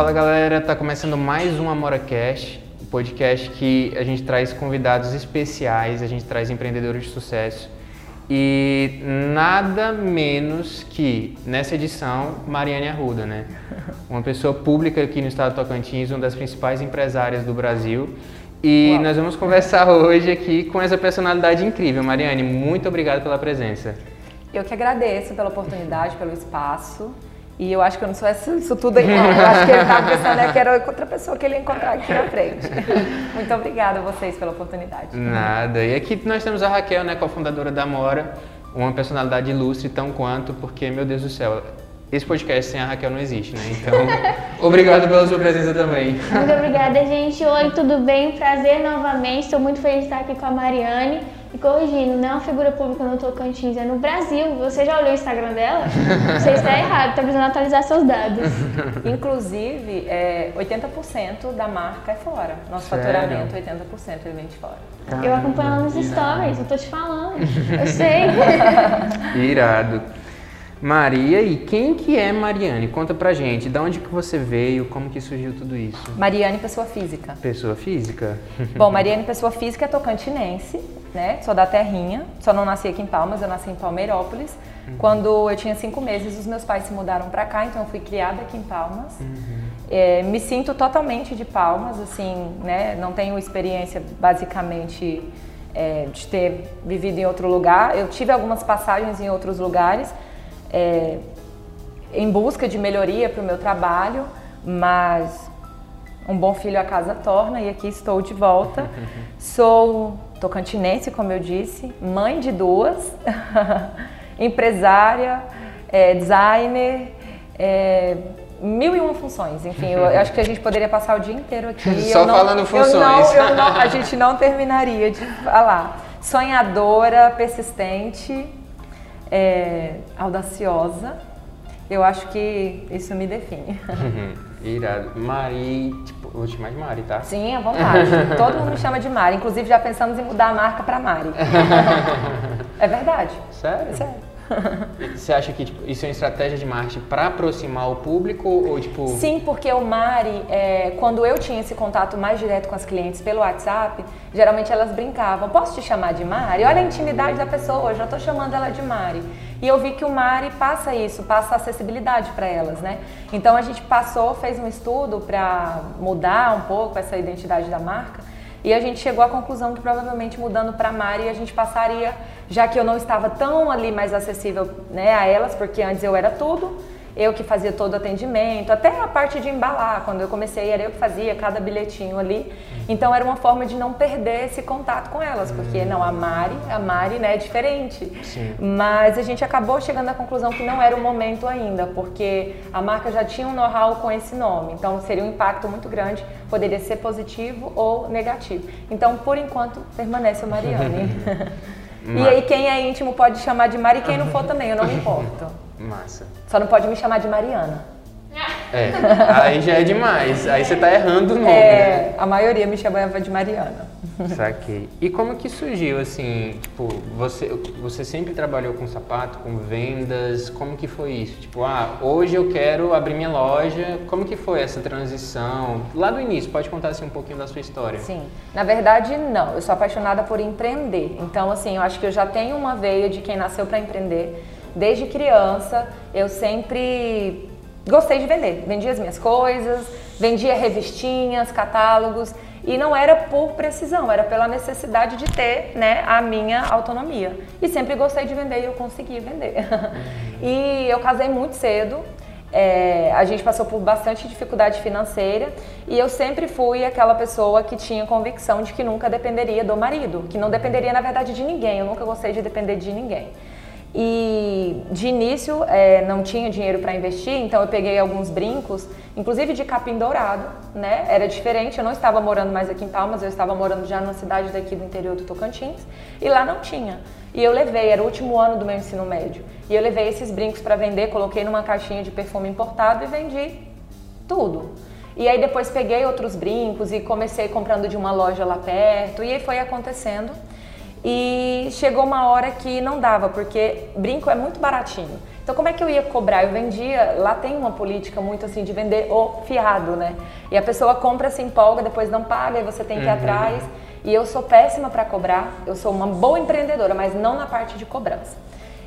Fala galera, tá começando mais um AmoraCast, um podcast que a gente traz convidados especiais, a gente traz empreendedores de sucesso e nada menos que nessa edição Mariane Arruda, né? Uma pessoa pública aqui no estado do Tocantins, uma das principais empresárias do Brasil. E Uau. nós vamos conversar hoje aqui com essa personalidade incrível. Mariane, muito obrigado pela presença. Eu que agradeço pela oportunidade, pelo espaço. E eu acho que eu não sou isso tudo aí, não. Eu acho que ele estava pensando né, que era outra pessoa que ele ia encontrar aqui na frente. Muito obrigada a vocês pela oportunidade. Nada. E aqui nós temos a Raquel, né, cofundadora da Mora, uma personalidade ilustre tão quanto, porque, meu Deus do céu, esse podcast sem a Raquel não existe, né? Então, obrigado pela sua presença também. Muito obrigada, gente. Oi, tudo bem? Prazer novamente. Estou muito feliz de estar aqui com a Mariane. E corrigindo, não é uma figura pública no Tocantins, é no Brasil. Você já olhou o Instagram dela? Você está errado, está precisando atualizar seus dados. Inclusive, é, 80% da marca é fora. Nosso Sério? faturamento, 80% ele vem de fora. Caramba, eu acompanho ela nos stories, eu tô te falando. Eu sei. Irado. Maria, e quem que é Mariane? Conta pra gente, de onde que você veio, como que surgiu tudo isso? Mariane, pessoa física. Pessoa física? Bom, Mariane, pessoa física, é tocantinense, né? Sou da terrinha, só não nasci aqui em Palmas, eu nasci em Palmeirópolis. Uhum. Quando eu tinha cinco meses, os meus pais se mudaram pra cá, então eu fui criada aqui em Palmas. Uhum. É, me sinto totalmente de Palmas, assim, né? Não tenho experiência, basicamente, é, de ter vivido em outro lugar. Eu tive algumas passagens em outros lugares, é, em busca de melhoria para o meu trabalho, mas um bom filho a casa torna e aqui estou de volta. Sou tocantinense, como eu disse, mãe de duas, empresária, é, designer, é, mil e uma funções. Enfim, eu, eu, acho que a gente poderia passar o dia inteiro aqui. Só não, falando funções. Eu não, eu não, a gente não terminaria de falar. Sonhadora, persistente, é, audaciosa. Eu acho que isso me define. Irado. Mari, tipo, vou te chamar de Mari, tá? Sim, à vontade. Todo mundo me chama de Mari. Inclusive, já pensamos em mudar a marca para Mari. é verdade. Sério? Sério. Você acha que tipo, isso é uma estratégia de marketing para aproximar o público ou tipo? Sim, porque o Mari, é, quando eu tinha esse contato mais direto com as clientes pelo WhatsApp, geralmente elas brincavam: posso te chamar de Mari? Olha a intimidade da pessoa, já estou chamando ela de Mari. E eu vi que o Mari passa isso, passa acessibilidade para elas, né? Então a gente passou, fez um estudo para mudar um pouco essa identidade da marca e a gente chegou à conclusão que provavelmente mudando para Mari a gente passaria, já que eu não estava tão ali mais acessível né, a elas, porque antes eu era tudo, eu que fazia todo o atendimento, até a parte de embalar, quando eu comecei era eu que fazia cada bilhetinho ali. Então era uma forma de não perder esse contato com elas, porque não, a Mari, a Mari né, é diferente. Sim. Mas a gente acabou chegando à conclusão que não era o momento ainda, porque a marca já tinha um know-how com esse nome, então seria um impacto muito grande, poderia ser positivo ou negativo. Então, por enquanto, permanece o Mariane. e aí quem é íntimo pode chamar de Mari, e quem não for também, eu não me importo. Massa. Só não pode me chamar de Mariana. É, aí já é demais. Aí você tá errando o nome, é, né? a maioria me chamava de Mariana. Saquei. E como que surgiu, assim, tipo, você, você sempre trabalhou com sapato, com vendas, como que foi isso? Tipo, ah, hoje eu quero abrir minha loja, como que foi essa transição? Lá do início, pode contar, assim, um pouquinho da sua história? Sim, na verdade, não, eu sou apaixonada por empreender, então, assim, eu acho que eu já tenho uma veia de quem nasceu para empreender, Desde criança, eu sempre gostei de vender. Vendia as minhas coisas, vendia revistinhas, catálogos e não era por precisão, era pela necessidade de ter né, a minha autonomia. E sempre gostei de vender e eu consegui vender. e eu casei muito cedo, é, a gente passou por bastante dificuldade financeira e eu sempre fui aquela pessoa que tinha convicção de que nunca dependeria do marido, que não dependeria na verdade de ninguém, eu nunca gostei de depender de ninguém. E de início é, não tinha dinheiro para investir, então eu peguei alguns brincos, inclusive de capim dourado, né? Era diferente, eu não estava morando mais aqui em Palmas, eu estava morando já numa cidade daqui do interior do Tocantins, e lá não tinha. E eu levei, era o último ano do meu ensino médio, e eu levei esses brincos para vender, coloquei numa caixinha de perfume importado e vendi tudo. E aí depois peguei outros brincos e comecei comprando de uma loja lá perto, e aí foi acontecendo. E chegou uma hora que não dava, porque brinco é muito baratinho. Então como é que eu ia cobrar? Eu vendia, lá tem uma política muito assim de vender o fiado, né? E a pessoa compra, se empolga, depois não paga e você tem que ir uhum. atrás. E eu sou péssima para cobrar, eu sou uma boa empreendedora, mas não na parte de cobrança.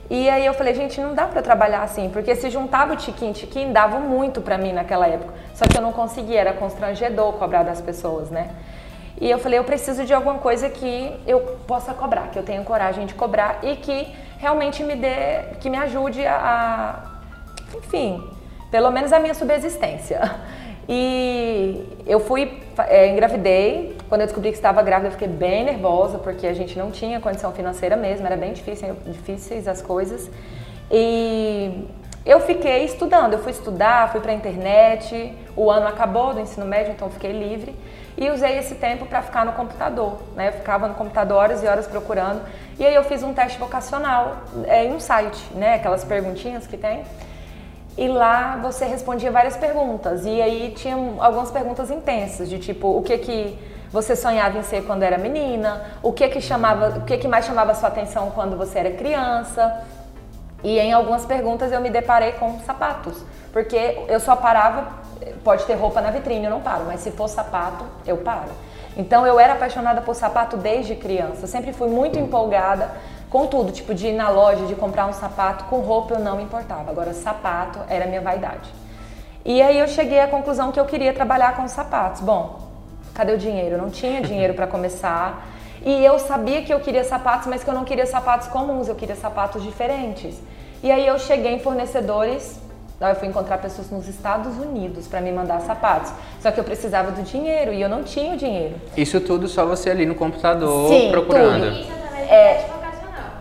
E aí eu falei, gente, não dá para trabalhar assim, porque se juntava o tiquim, tiquim, dava muito para mim naquela época. Só que eu não conseguia, era constrangedor cobrar das pessoas, né? E eu falei, eu preciso de alguma coisa que eu possa cobrar, que eu tenha coragem de cobrar e que realmente me dê, que me ajude a, enfim, pelo menos a minha subsistência. E eu fui, é, engravidei. Quando eu descobri que estava grávida, eu fiquei bem nervosa, porque a gente não tinha condição financeira mesmo, era bem difícil, difíceis as coisas. E eu fiquei estudando, eu fui estudar, fui para a internet. O ano acabou do ensino médio, então fiquei livre e usei esse tempo para ficar no computador. Né? Eu ficava no computador horas e horas procurando. E aí eu fiz um teste vocacional é, em um site, né? aquelas perguntinhas que tem. E lá você respondia várias perguntas. E aí tinha algumas perguntas intensas, de tipo, o que que você sonhava em ser quando era menina, o que que chamava, o que que mais chamava sua atenção quando você era criança. E em algumas perguntas eu me deparei com sapatos, porque eu só parava, pode ter roupa na vitrine, eu não paro, mas se for sapato, eu paro. Então eu era apaixonada por sapato desde criança, eu sempre fui muito empolgada com tudo, tipo de ir na loja, de comprar um sapato, com roupa eu não me importava. Agora, sapato era minha vaidade. E aí eu cheguei à conclusão que eu queria trabalhar com sapatos. Bom, cadê o dinheiro? Eu não tinha dinheiro para começar. E eu sabia que eu queria sapatos, mas que eu não queria sapatos comuns, eu queria sapatos diferentes. E aí eu cheguei em fornecedores eu fui encontrar pessoas nos Estados Unidos para me mandar sapatos. Só que eu precisava do dinheiro e eu não tinha o dinheiro. Isso tudo só você ali no computador Sim, procurando. Tudo. Isso é,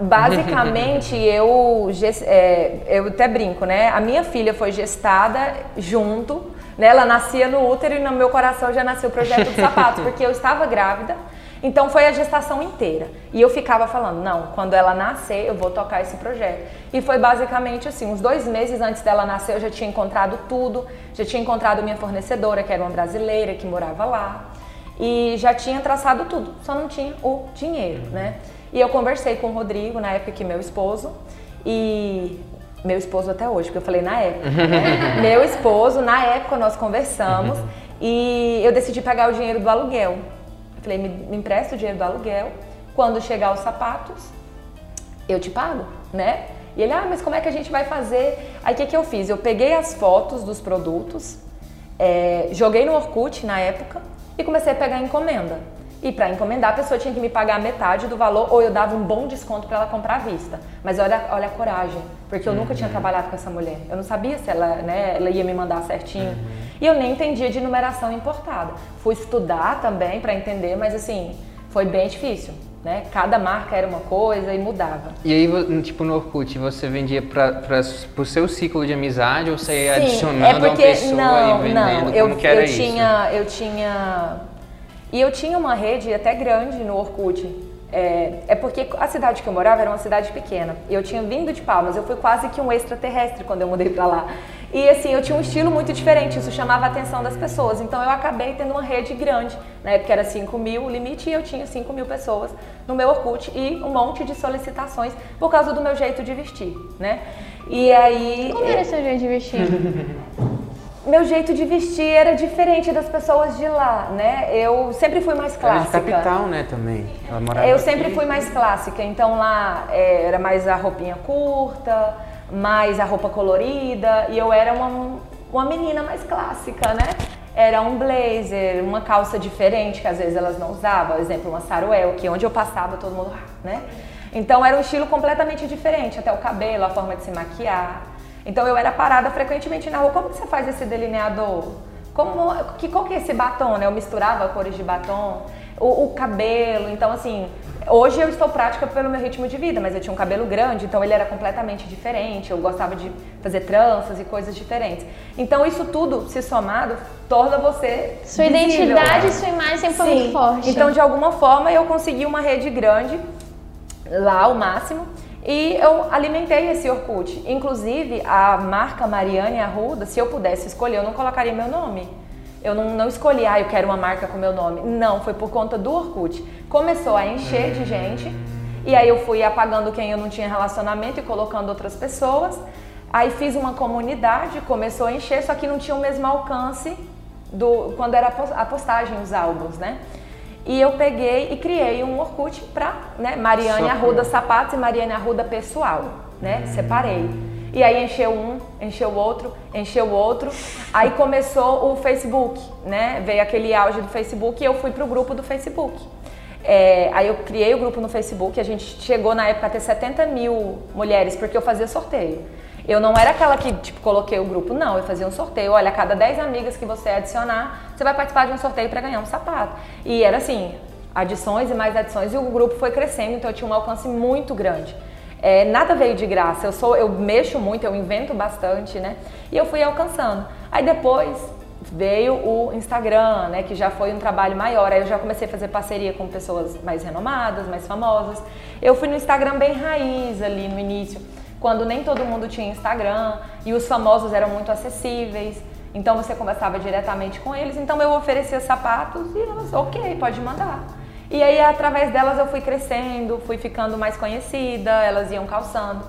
Basicamente, eu, é, eu até brinco, né? A minha filha foi gestada junto, né? Ela nascia no útero e no meu coração já nasceu o projeto do sapato, porque eu estava grávida. Então foi a gestação inteira. E eu ficava falando, não, quando ela nascer, eu vou tocar esse projeto. E foi basicamente assim, uns dois meses antes dela nascer, eu já tinha encontrado tudo, já tinha encontrado minha fornecedora, que era uma brasileira que morava lá, e já tinha traçado tudo, só não tinha o dinheiro, né? E eu conversei com o Rodrigo, na época que meu esposo, e meu esposo até hoje, porque eu falei na época, né? meu esposo, na época nós conversamos e eu decidi pegar o dinheiro do aluguel. Falei, me, me empresta o dinheiro do aluguel, quando chegar os sapatos, eu te pago, né? E ele, ah, mas como é que a gente vai fazer? Aí o que, que eu fiz? Eu peguei as fotos dos produtos, é, joguei no Orkut na época e comecei a pegar encomenda. E para encomendar, a pessoa tinha que me pagar metade do valor ou eu dava um bom desconto para ela comprar à vista. Mas olha, olha a coragem, porque eu nunca tinha uhum. trabalhado com essa mulher. Eu não sabia se ela, né, ela ia me mandar certinho. Uhum. E eu nem entendia de numeração importada. Fui estudar também para entender, mas assim, foi bem difícil. Né? Cada marca era uma coisa e mudava. E aí, tipo no Orkut, você vendia para o seu ciclo de amizade ou você ia Sim, adicionando é porque, pessoa não, e vendendo? Não, eu, Como que era eu isso? Tinha, eu tinha e eu tinha uma rede até grande no Orkut. É, é, porque a cidade que eu morava era uma cidade pequena. E eu tinha vindo de Palmas, eu fui quase que um extraterrestre quando eu mudei para lá. E assim, eu tinha um estilo muito diferente, isso chamava a atenção das pessoas. Então eu acabei tendo uma rede grande, na época era 5 mil o limite, e eu tinha 5 mil pessoas no meu Orkut e um monte de solicitações por causa do meu jeito de vestir, né? E aí. Como era seu jeito de vestir? meu jeito de vestir era diferente das pessoas de lá, né? Eu sempre fui mais clássica. Era de capital, né, também. Ela morava eu sempre fui mais clássica, então lá é, era mais a roupinha curta, mais a roupa colorida, e eu era uma, uma menina mais clássica, né? Era um blazer, uma calça diferente que às vezes elas não usavam, por exemplo, uma saruel, que onde eu passava todo mundo, né? Então era um estilo completamente diferente, até o cabelo, a forma de se maquiar. Então eu era parada frequentemente na rua. Como que você faz esse delineador? Como, que, qual que é esse batom, né? Eu misturava cores de batom, o, o, cabelo. Então, assim, hoje eu estou prática pelo meu ritmo de vida, mas eu tinha um cabelo grande, então ele era completamente diferente. Eu gostava de fazer tranças e coisas diferentes. Então, isso tudo, se somado, torna você. Sua visível. identidade e sua imagem sempre foi muito forte. Então, de alguma forma, eu consegui uma rede grande, lá o máximo. E eu alimentei esse Orkut. Inclusive, a marca Mariane Arruda, se eu pudesse escolher, eu não colocaria meu nome. Eu não, não escolhi, ah, eu quero uma marca com meu nome. Não, foi por conta do Orkut. Começou a encher de gente E aí eu fui apagando quem eu não tinha relacionamento e colocando outras pessoas. Aí fiz uma comunidade, começou a encher, só que não tinha o mesmo alcance do quando era a postagem, os álbuns, né? E eu peguei e criei um Orkut para né, Mariane Arruda Sapatos e Mariane Arruda Pessoal, né? Hum. Separei. E aí encheu um, encheu o outro, encheu o outro. Aí começou o Facebook, né? Veio aquele auge do Facebook e eu fui pro grupo do Facebook. É, aí eu criei o grupo no Facebook, a gente chegou na época a ter 70 mil mulheres, porque eu fazia sorteio. Eu não era aquela que, tipo, coloquei o grupo, não, eu fazia um sorteio. Olha, a cada 10 amigas que você adicionar, você vai participar de um sorteio para ganhar um sapato. E era assim, adições e mais adições, e o grupo foi crescendo, então eu tinha um alcance muito grande. É, nada veio de graça, eu sou, eu mexo muito, eu invento bastante, né? E eu fui alcançando. Aí depois veio o Instagram, né, que já foi um trabalho maior. Aí eu já comecei a fazer parceria com pessoas mais renomadas, mais famosas. Eu fui no Instagram bem raiz ali no início quando nem todo mundo tinha Instagram e os famosos eram muito acessíveis. Então você conversava diretamente com eles. Então eu oferecia sapatos e elas, ok, pode mandar. E aí através delas eu fui crescendo, fui ficando mais conhecida, elas iam calçando.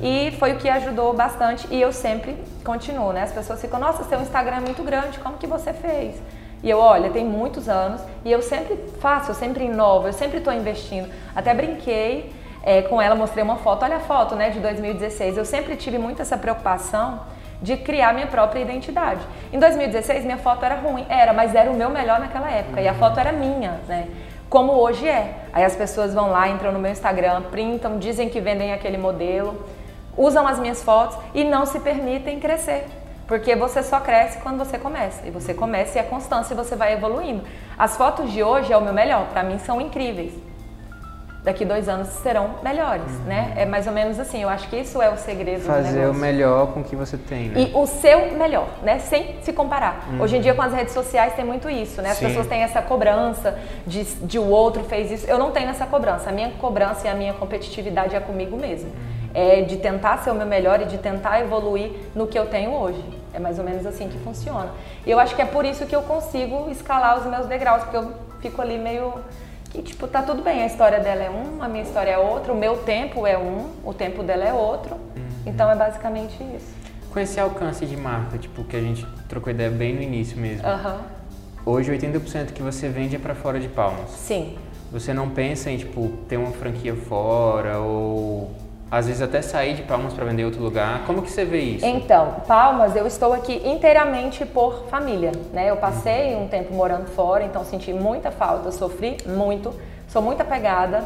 E foi o que ajudou bastante e eu sempre continuo, né? As pessoas ficam, nossa, seu Instagram é muito grande, como que você fez? E eu, olha, tem muitos anos e eu sempre faço, eu sempre inovo, eu sempre estou investindo. Até brinquei é, com ela, mostrei uma foto, olha a foto né, de 2016. Eu sempre tive muito essa preocupação de criar minha própria identidade. Em 2016 minha foto era ruim, era, mas era o meu melhor naquela época e a foto era minha, né? Como hoje é. Aí as pessoas vão lá, entram no meu Instagram, printam, dizem que vendem aquele modelo, usam as minhas fotos e não se permitem crescer. Porque você só cresce quando você começa. E você começa e é constância e você vai evoluindo. As fotos de hoje é o meu melhor, para mim são incríveis daqui dois anos serão melhores, uhum. né? É mais ou menos assim. Eu acho que isso é o segredo Fazer o melhor com o que você tem, né? E o seu melhor, né? Sem se comparar. Uhum. Hoje em dia com as redes sociais tem muito isso, né? As Sim. pessoas têm essa cobrança de, de o outro fez isso. Eu não tenho essa cobrança. A minha cobrança e a minha competitividade é comigo mesmo. Uhum. É de tentar ser o meu melhor e de tentar evoluir no que eu tenho hoje. É mais ou menos assim que funciona. E eu acho que é por isso que eu consigo escalar os meus degraus, porque eu fico ali meio que tipo, tá tudo bem, a história dela é um, a minha história é outra, o meu tempo é um, o tempo dela é outro. Uhum. Então é basicamente isso. Com esse alcance de marca, tipo, que a gente trocou ideia bem no início mesmo. Uhum. Hoje 80% que você vende é para fora de Palmas. Sim. Você não pensa em tipo ter uma franquia fora ou às vezes até sair de Palmas para vender em outro lugar. Como que você vê isso? Então, Palmas, eu estou aqui inteiramente por família, né? Eu passei um tempo morando fora, então senti muita falta, sofri muito, sou muito apegada.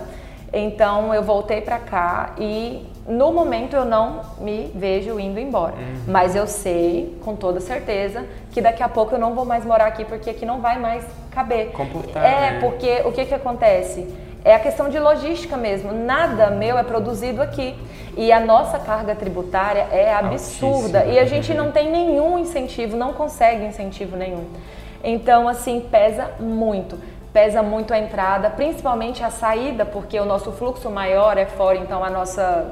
Então eu voltei para cá e no momento eu não me vejo indo embora. Uhum. Mas eu sei com toda certeza que daqui a pouco eu não vou mais morar aqui porque aqui não vai mais caber. Comportar, é, né? porque o que que acontece? É a questão de logística mesmo. Nada meu é produzido aqui. E a nossa carga tributária é absurda. E a gente não tem nenhum incentivo, não consegue incentivo nenhum. Então, assim, pesa muito. Pesa muito a entrada, principalmente a saída, porque o nosso fluxo maior é fora, então a nossa.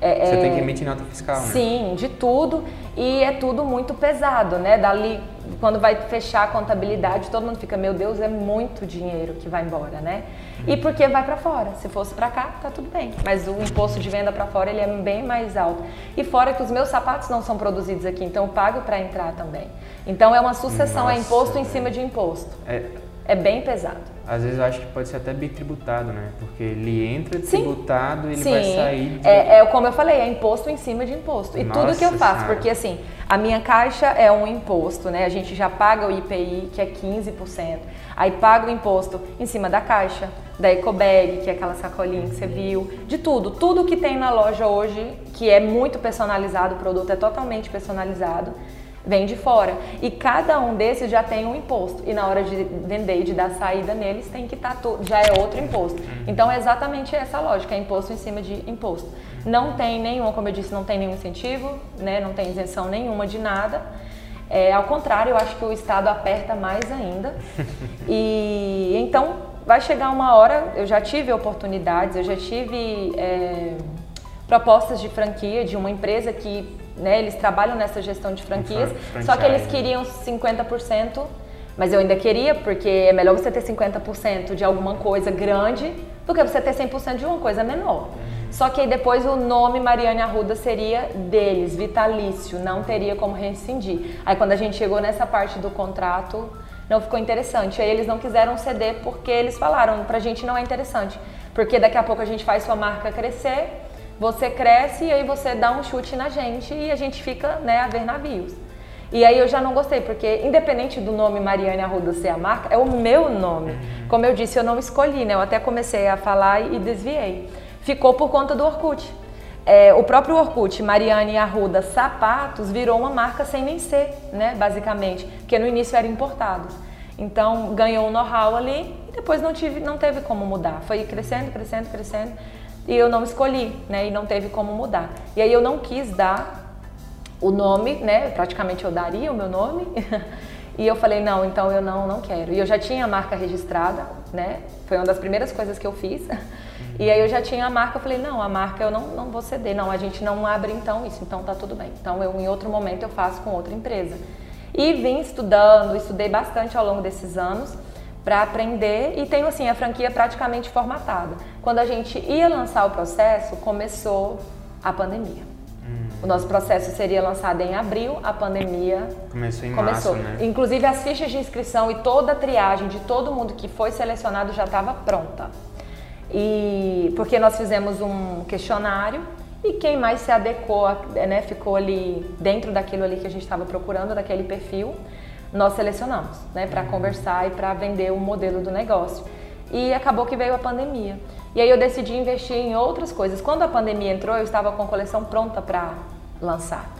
É, Você é, tem que emitir nota fiscal, né? Sim, de tudo. E é tudo muito pesado, né? Dali, quando vai fechar a contabilidade, todo mundo fica, meu Deus, é muito dinheiro que vai embora, né? E porque vai para fora. Se fosse para cá, tá tudo bem. Mas o imposto de venda para fora ele é bem mais alto. E fora que os meus sapatos não são produzidos aqui, então eu pago para entrar também. Então é uma sucessão, é Nossa, é imposto em cima de imposto. É, é bem pesado. Às vezes eu acho que pode ser até bitributado, né? Porque ele entra tributado e ele Sim. vai sair. De... É, é, como eu falei, é imposto em cima de imposto. E Nossa tudo que eu faço, senhora. porque assim, a minha caixa é um imposto, né? A gente já paga o IPI, que é 15%. Aí paga o imposto em cima da caixa, da ecobag, que é aquela sacolinha que você viu, de tudo. Tudo que tem na loja hoje, que é muito personalizado, o produto é totalmente personalizado, vem de fora. E cada um desses já tem um imposto. E na hora de vender e de dar saída neles, tem que estar tá tudo, já é outro imposto. Então é exatamente essa lógica, é imposto em cima de imposto. Não tem nenhum, como eu disse, não tem nenhum incentivo, né? não tem isenção nenhuma de nada. É, ao contrário, eu acho que o Estado aperta mais ainda. E então vai chegar uma hora, eu já tive oportunidades, eu já tive é, propostas de franquia de uma empresa que né, eles trabalham nessa gestão de franquias, só que eles queriam 50%, mas eu ainda queria, porque é melhor você ter 50% de alguma coisa grande do que você ter 100% de uma coisa menor. Só que aí depois o nome Mariane Arruda seria deles, vitalício, não teria como rescindir. Aí quando a gente chegou nessa parte do contrato, não ficou interessante. Aí eles não quiseram ceder porque eles falaram, pra gente não é interessante. Porque daqui a pouco a gente faz sua marca crescer, você cresce e aí você dá um chute na gente e a gente fica né, a ver navios. E aí eu já não gostei, porque independente do nome Mariane Arruda ser a marca, é o meu nome. Como eu disse, eu não escolhi, né? Eu até comecei a falar e desviei. Ficou por conta do Orkut. É, o próprio Orkut, Mariane Arruda Sapatos, virou uma marca sem nem ser, né? Basicamente, porque no início era importado. Então ganhou um know-how ali e depois não, tive, não teve como mudar. Foi crescendo, crescendo, crescendo e eu não escolhi, né? E não teve como mudar. E aí eu não quis dar o nome, né? Praticamente eu daria o meu nome. e eu falei, não, então eu não, não quero. E eu já tinha a marca registrada, né? Foi uma das primeiras coisas que eu fiz. E aí eu já tinha a marca, eu falei, não, a marca eu não, não vou ceder, não, a gente não abre então isso, então tá tudo bem. Então eu em outro momento eu faço com outra empresa. E vim estudando, estudei bastante ao longo desses anos para aprender e tenho assim a franquia praticamente formatada. Quando a gente ia lançar o processo, começou a pandemia. O nosso processo seria lançado em abril, a pandemia Começou em começou. março, né? Inclusive as fichas de inscrição e toda a triagem de todo mundo que foi selecionado já estava pronta. E porque nós fizemos um questionário e quem mais se adequou, né, ficou ali dentro daquilo ali que a gente estava procurando, daquele perfil, nós selecionamos, né, para conversar e para vender o modelo do negócio. E acabou que veio a pandemia. E aí eu decidi investir em outras coisas. Quando a pandemia entrou, eu estava com a coleção pronta para lançar.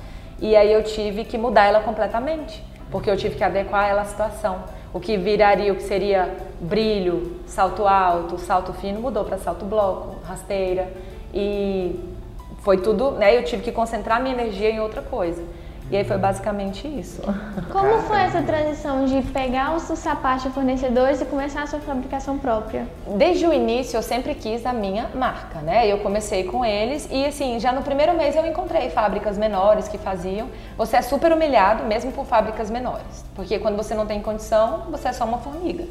E aí eu tive que mudar ela completamente, porque eu tive que adequar ela à situação. O que viraria, o que seria brilho, salto alto, salto fino, mudou para salto bloco, rasteira. E foi tudo, né? Eu tive que concentrar minha energia em outra coisa. E aí foi basicamente isso. Como foi essa transição de pegar os sapatos de fornecedores e começar a sua fabricação própria? Desde o início eu sempre quis a minha marca, né? Eu comecei com eles e assim, já no primeiro mês eu encontrei fábricas menores que faziam. Você é super humilhado mesmo por fábricas menores, porque quando você não tem condição, você é só uma formiga.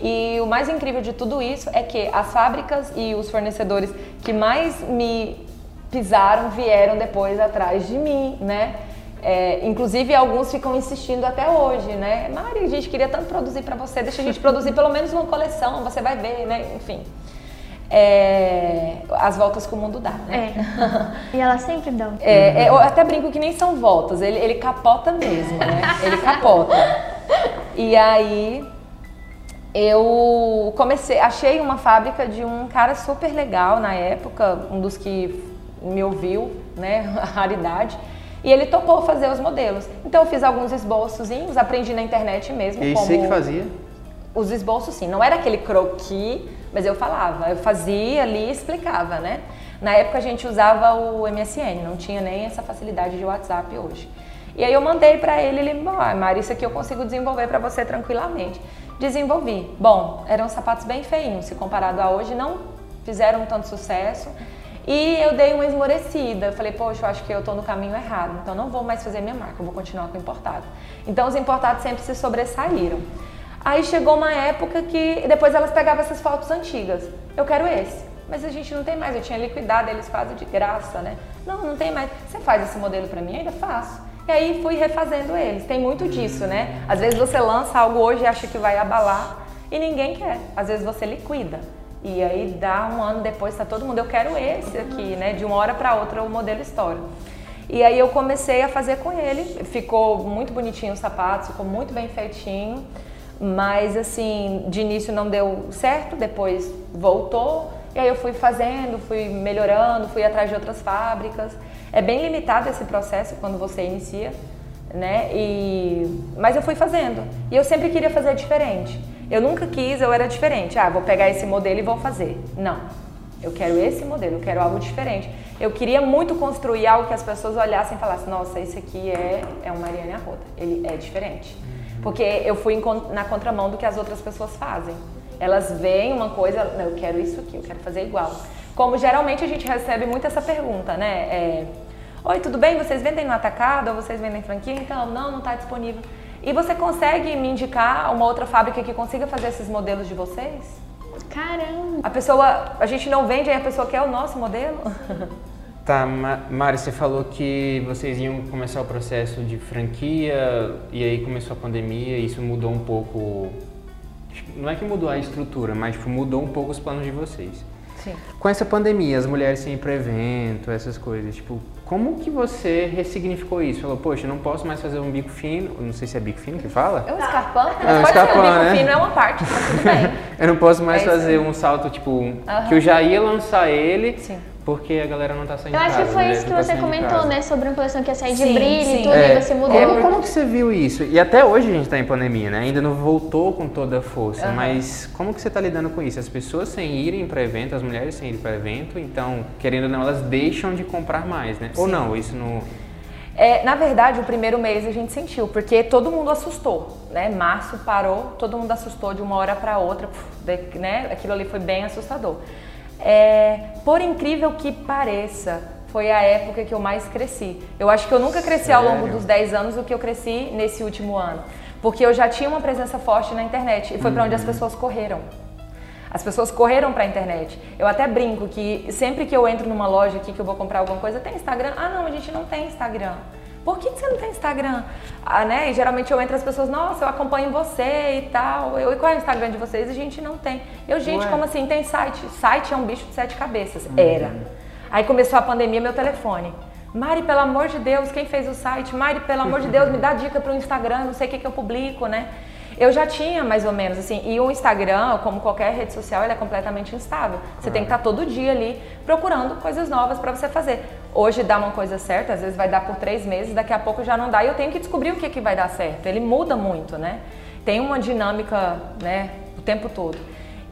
E o mais incrível de tudo isso é que as fábricas e os fornecedores que mais me pisaram vieram depois atrás de mim, né? É, inclusive, alguns ficam insistindo até hoje, né? Mari, a gente queria tanto produzir para você, deixa a gente produzir pelo menos uma coleção, você vai ver, né? Enfim. É, as voltas que o mundo dá, né? É. E elas sempre dão. É, é, eu até brinco que nem são voltas, ele, ele capota mesmo, né? Ele capota. E aí eu comecei, achei uma fábrica de um cara super legal na época, um dos que me ouviu, né? A raridade. E ele topou fazer os modelos. Então eu fiz alguns esboçozinhos, aprendi na internet mesmo. E como... você que fazia? Os esboços sim, não era aquele croquis, mas eu falava, eu fazia ali e explicava, né? Na época a gente usava o MSN, não tinha nem essa facilidade de WhatsApp hoje. E aí eu mandei para ele, ele, ah, Mari, isso aqui eu consigo desenvolver para você tranquilamente. Desenvolvi. Bom, eram sapatos bem feinhos, se comparado a hoje, não fizeram tanto sucesso. E eu dei uma esmorecida. Eu falei, poxa, eu acho que eu estou no caminho errado. Então não vou mais fazer minha marca, eu vou continuar com o importado. Então os importados sempre se sobressaíram. Aí chegou uma época que depois elas pegavam essas fotos antigas. Eu quero esse. Mas a gente não tem mais, eu tinha liquidado eles quase de graça, né? Não, não tem mais. Você faz esse modelo para mim? Ainda faço. E aí fui refazendo eles. Tem muito disso, né? Às vezes você lança algo hoje e acha que vai abalar e ninguém quer. Às vezes você liquida. E aí dá um ano depois, tá todo mundo, eu quero esse aqui, né? De uma hora para outra o modelo estoura. E aí eu comecei a fazer com ele, ficou muito bonitinho o sapato, ficou muito bem feitinho, mas assim, de início não deu certo, depois voltou, e aí eu fui fazendo, fui melhorando, fui atrás de outras fábricas. É bem limitado esse processo quando você inicia, né? E mas eu fui fazendo. E eu sempre queria fazer diferente. Eu nunca quis, eu era diferente. Ah, vou pegar esse modelo e vou fazer. Não. Eu quero esse modelo, eu quero algo diferente. Eu queria muito construir algo que as pessoas olhassem e falassem: nossa, esse aqui é, é um Mariane Arruda. Ele é diferente. Porque eu fui na contramão do que as outras pessoas fazem. Elas veem uma coisa, eu quero isso aqui, eu quero fazer igual. Como geralmente a gente recebe muito essa pergunta, né? É, Oi, tudo bem? Vocês vendem no atacado ou vocês vendem franquia? Então, não, não está disponível. E você consegue me indicar uma outra fábrica que consiga fazer esses modelos de vocês? Caramba! A pessoa, a gente não vende, aí a pessoa quer o nosso modelo. Tá, Ma- Mari, você falou que vocês iam começar o processo de franquia e aí começou a pandemia e isso mudou um pouco. Não é que mudou a estrutura, mas tipo, mudou um pouco os planos de vocês. Sim. Com essa pandemia, as mulheres sem ir para evento, essas coisas, tipo, como que você ressignificou isso? Falou, poxa, eu não posso mais fazer um bico fino, não sei se é bico fino que fala? É um escarpão? É um Pode ser escarpão, um bico né? fino, é uma parte, tá tudo bem. Eu não posso mais É fazer um salto, tipo, um- que eu já ia lançar ele, Sim. Porque a galera não tá saindo Eu acho casa. que foi isso que tá você de comentou, né? Sobre uma coleção que ia sair de Sim, brilho sim. e tudo, É, e você mudou. Como, como que você viu isso? E até hoje a gente está em pandemia, né? Ainda não voltou com toda a força, Aham. mas como que você está lidando com isso? As pessoas sem irem para evento, as mulheres sem irem para evento, então, querendo ou não, elas deixam de comprar mais, né? Ou não, isso não... É, na verdade, o primeiro mês a gente sentiu, porque todo mundo assustou, né? Março parou, todo mundo assustou de uma hora para outra, né? Aquilo ali foi bem assustador. É, por incrível que pareça, foi a época que eu mais cresci. Eu acho que eu nunca cresci ao longo Sério? dos 10 anos o que eu cresci nesse último ano, porque eu já tinha uma presença forte na internet e foi para onde as pessoas correram. As pessoas correram para a internet. Eu até brinco que sempre que eu entro numa loja aqui que eu vou comprar alguma coisa, tem Instagram? Ah, não, a gente não tem Instagram. Por que que você não tem Instagram? Ah, né? E geralmente eu entro as pessoas, nossa, eu acompanho você e tal. Eu, e qual é o Instagram de vocês? A gente não tem. Eu, gente, Ué. como assim? Tem site. Site é um bicho de sete cabeças. Era. Aí começou a pandemia, meu telefone. Mari, pelo amor de Deus, quem fez o site? Mari, pelo amor de Deus, me dá dica pro Instagram, não sei o que, que eu publico, né? Eu já tinha mais ou menos assim, e o Instagram, como qualquer rede social, ele é completamente instável. Você tem que estar todo dia ali procurando coisas novas para você fazer. Hoje dá uma coisa certa, às vezes vai dar por três meses, daqui a pouco já não dá e eu tenho que descobrir o que, que vai dar certo. Ele muda muito, né? Tem uma dinâmica, né, o tempo todo.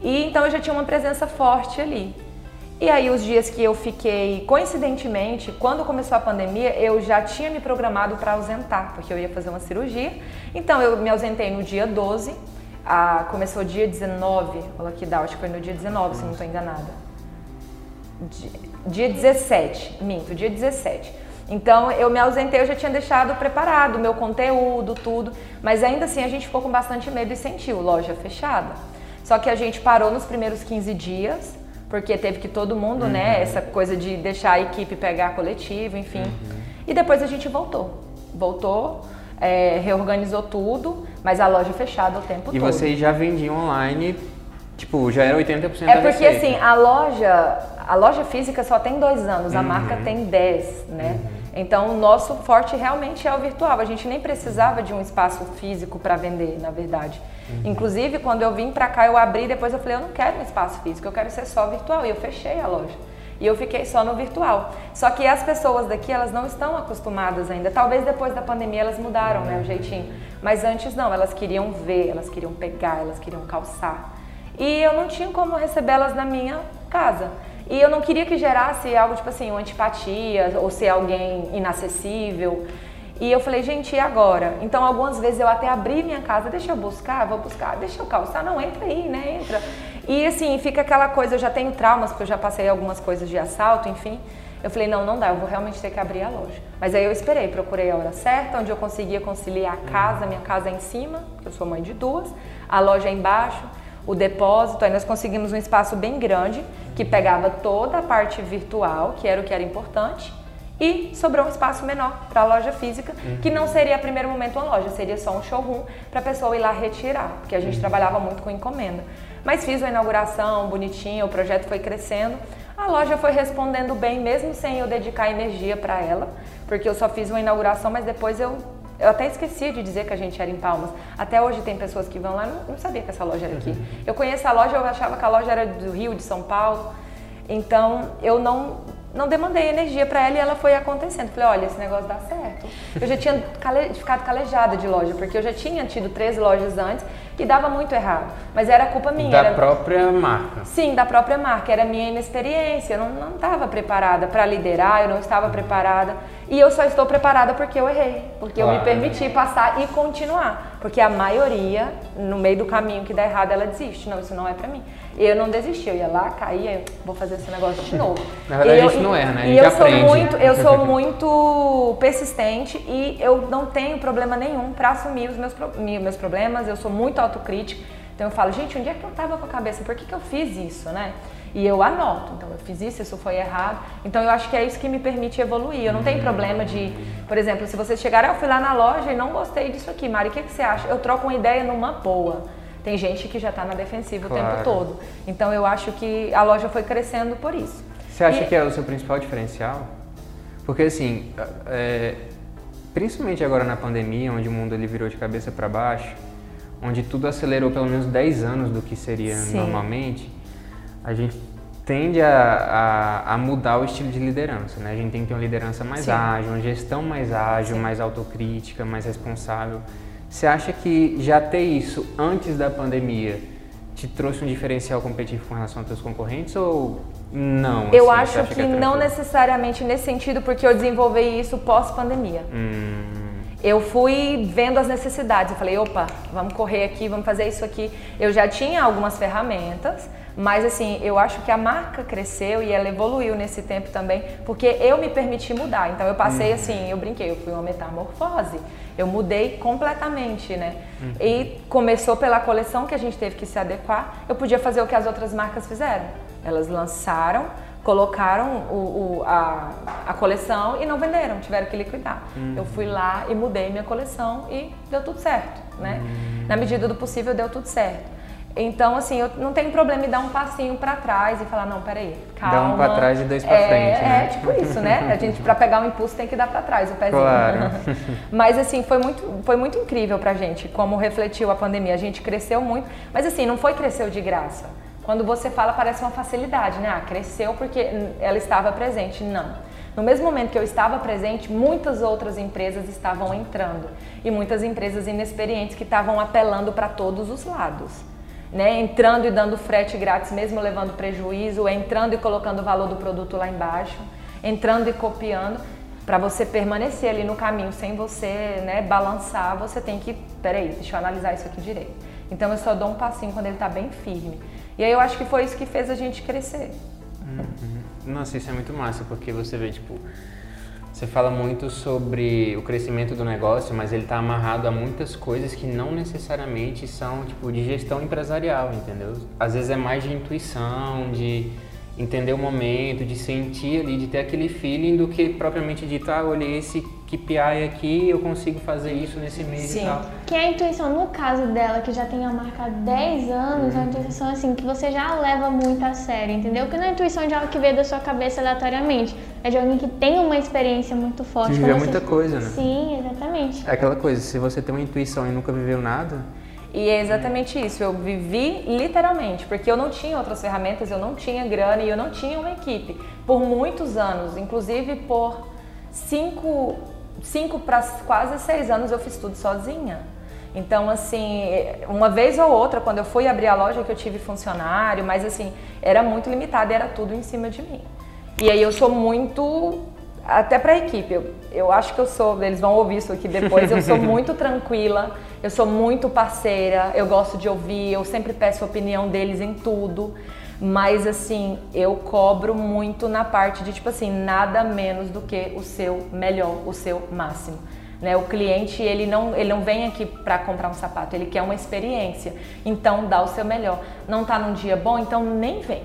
E então eu já tinha uma presença forte ali. E aí os dias que eu fiquei, coincidentemente, quando começou a pandemia, eu já tinha me programado para ausentar, porque eu ia fazer uma cirurgia. Então eu me ausentei no dia 12, ah, começou dia 19, olha que dá, acho que foi no dia 19, se não estou enganada. Di- Dia 17, minto, dia 17. Então eu me ausentei, eu já tinha deixado preparado o meu conteúdo, tudo, mas ainda assim a gente ficou com bastante medo e sentiu, loja fechada. Só que a gente parou nos primeiros 15 dias, porque teve que todo mundo, né, essa coisa de deixar a equipe pegar coletivo, enfim. E depois a gente voltou. Voltou, é, reorganizou tudo, mas a loja fechada o tempo E todo. vocês já vendiam online, tipo, já era 80% É da porque receita. assim, a loja, a loja física só tem dois anos, Uhum. a marca tem 10, né? Então o nosso forte realmente é o virtual. A gente nem precisava de um espaço físico para vender, na verdade. Uhum. Inclusive, quando eu vim para cá, eu abri, depois eu falei, eu não quero um espaço físico, eu quero ser só virtual. E eu fechei a loja. E eu fiquei só no virtual. Só que as pessoas daqui, elas não estão acostumadas ainda. Talvez depois da pandemia elas mudaram, né, o jeitinho. Mas antes não, elas queriam ver, elas queriam pegar, elas queriam calçar. E eu não tinha como recebê-las na minha casa. E eu não queria que gerasse algo tipo assim, uma antipatia ou ser alguém inacessível. E eu falei, gente, e agora? Então, algumas vezes eu até abri minha casa, deixa eu buscar, vou buscar, deixa eu calçar, não, entra aí, né, entra. E assim, fica aquela coisa, eu já tenho traumas, porque eu já passei algumas coisas de assalto, enfim. Eu falei, não, não dá, eu vou realmente ter que abrir a loja. Mas aí eu esperei, procurei a hora certa, onde eu conseguia conciliar a casa, minha casa é em cima, eu sou mãe de duas, a loja é embaixo, o depósito, aí nós conseguimos um espaço bem grande, que pegava toda a parte virtual, que era o que era importante, e sobrou um espaço menor para a loja física, que não seria a primeiro momento uma loja, seria só um showroom para a pessoa ir lá retirar, porque a gente trabalhava muito com encomenda. Mas fiz a inauguração bonitinha, o projeto foi crescendo, a loja foi respondendo bem, mesmo sem eu dedicar energia para ela, porque eu só fiz uma inauguração, mas depois eu eu até esqueci de dizer que a gente era em Palmas. Até hoje tem pessoas que vão lá, não, não sabia que essa loja era aqui. Eu conheço a loja, eu achava que a loja era do Rio, de São Paulo. Então eu não, não demandei energia para ela e ela foi acontecendo. Falei, olha, esse negócio dá certo. Eu já tinha cale- ficado calejada de loja, porque eu já tinha tido três lojas antes e dava muito errado. Mas era culpa minha. Da era... própria marca. Sim, da própria marca. Era minha inexperiência. Eu não estava preparada para liderar, eu não estava preparada. E eu só estou preparada porque eu errei. Porque eu me Claro. permiti passar e continuar. Porque a maioria, no meio do caminho que dá errado, ela desiste. Não, isso não é para mim. E eu não desisti. Eu ia lá, caía, eu vou fazer esse negócio de novo. Na verdade, E a eu- gente não erra, né? A E eu sou aprende. muito, eu sou muito persistente e eu não tenho problema nenhum para assumir os meus, meus problemas. Eu sou muito autocrítica. Então eu falo, gente, onde é que eu tava com a cabeça? Por que, que eu fiz isso, né? E eu anoto, então eu fiz isso, isso foi errado. Então eu acho que é isso que me permite evoluir. Eu não tenho problema de, por exemplo, se vocês chegarem, eu fui lá na loja e não gostei disso aqui, Mari, o que, que você acha? Eu troco uma ideia numa boa. Tem gente que já está na defensiva claro. o tempo todo. Então eu acho que a loja foi crescendo por isso. Você acha e... que é o seu principal diferencial? Porque assim, é, principalmente agora na pandemia, onde o mundo ele virou de cabeça para baixo, onde tudo acelerou pelo menos 10 anos do que seria Sim. normalmente, a gente tende a, a, a, mudar o estilo de liderança, né? A gente tem que ter uma liderança mais Sim. ágil, uma gestão mais ágil, Sim. mais autocrítica, mais responsável. Você acha que já ter isso antes da pandemia te trouxe um diferencial competitivo com relação aos seus concorrentes ou não? Eu assim, acho que, que é não necessariamente nesse sentido, porque eu desenvolvi isso pós-pandemia. Hum eu fui vendo as necessidades. Eu falei, opa, vamos correr aqui, vamos fazer isso aqui. Eu já tinha algumas ferramentas, mas assim, eu acho que a marca cresceu e ela evoluiu nesse tempo também, porque eu me permiti mudar. Então eu passei uhum. assim, eu brinquei, eu fui uma metamorfose. Eu mudei completamente, né? Uhum. E começou pela coleção que a gente teve que se adequar. Eu podia fazer o que as outras marcas fizeram. Elas lançaram colocaram o, o, a, a, coleção e não venderam, tiveram que liquidar. Uhum. Eu fui lá e mudei minha coleção e deu tudo certo, né? Uhum. Na medida do possível deu tudo certo. Então, assim, eu não tenho problema em dar um passinho para trás e falar, não, peraí, calma. Dá um para trás e dois para é, frente, né? É, tipo isso, né? A gente, para pegar um impulso, tem que dar para trás o pezinho. Claro. mas, assim, foi muito, foi muito incrível pra gente como refletiu a pandemia. A gente cresceu muito, mas, assim, não foi cresceu de graça. Quando você fala, parece uma facilidade, né? Ah, cresceu porque ela estava presente. Não. No mesmo momento que eu estava presente, muitas outras empresas estavam entrando. E muitas empresas inexperientes que estavam apelando para todos os lados. Né? Entrando e dando frete grátis, mesmo levando prejuízo, entrando e colocando o valor do produto lá embaixo, entrando e copiando. Para você permanecer ali no caminho sem você né, balançar, você tem que. Peraí, deixa eu analisar isso aqui direito. Então eu só dou um passinho quando ele está bem firme. E aí eu acho que foi isso que fez a gente crescer. Uhum. Nossa, isso é muito massa, porque você vê, tipo, você fala muito sobre o crescimento do negócio, mas ele está amarrado a muitas coisas que não necessariamente são, tipo, de gestão empresarial, entendeu? Às vezes é mais de intuição, de entender o momento, de sentir ali, de ter aquele feeling do que propriamente dito, ah, olhei esse KPI aqui, eu consigo fazer isso nesse mês Sim. e tal. Que é a intuição, no caso dela, que já tem a marca há 10 anos, uhum. é uma intuição assim, que você já leva muito a sério, entendeu? Que não é a intuição de algo que veio da sua cabeça aleatoriamente, é de alguém que tem uma experiência muito forte. Que viveu muita coisa, né? Sim, exatamente. É aquela coisa, se você tem uma intuição e nunca viveu nada, e é exatamente isso, eu vivi literalmente, porque eu não tinha outras ferramentas, eu não tinha grana e eu não tinha uma equipe. Por muitos anos, inclusive por cinco, cinco para quase seis anos eu fiz tudo sozinha. Então, assim, uma vez ou outra, quando eu fui abrir a loja, que eu tive funcionário, mas assim, era muito limitado, era tudo em cima de mim. E aí eu sou muito até para a equipe, eu, eu acho que eu sou, eles vão ouvir isso aqui depois, eu sou muito tranquila, eu sou muito parceira, eu gosto de ouvir, eu sempre peço a opinião deles em tudo, mas assim, eu cobro muito na parte de tipo assim, nada menos do que o seu melhor, o seu máximo. Né? O cliente ele não, ele não vem aqui para comprar um sapato, ele quer uma experiência. Então dá o seu melhor. Não está num dia bom, então nem vem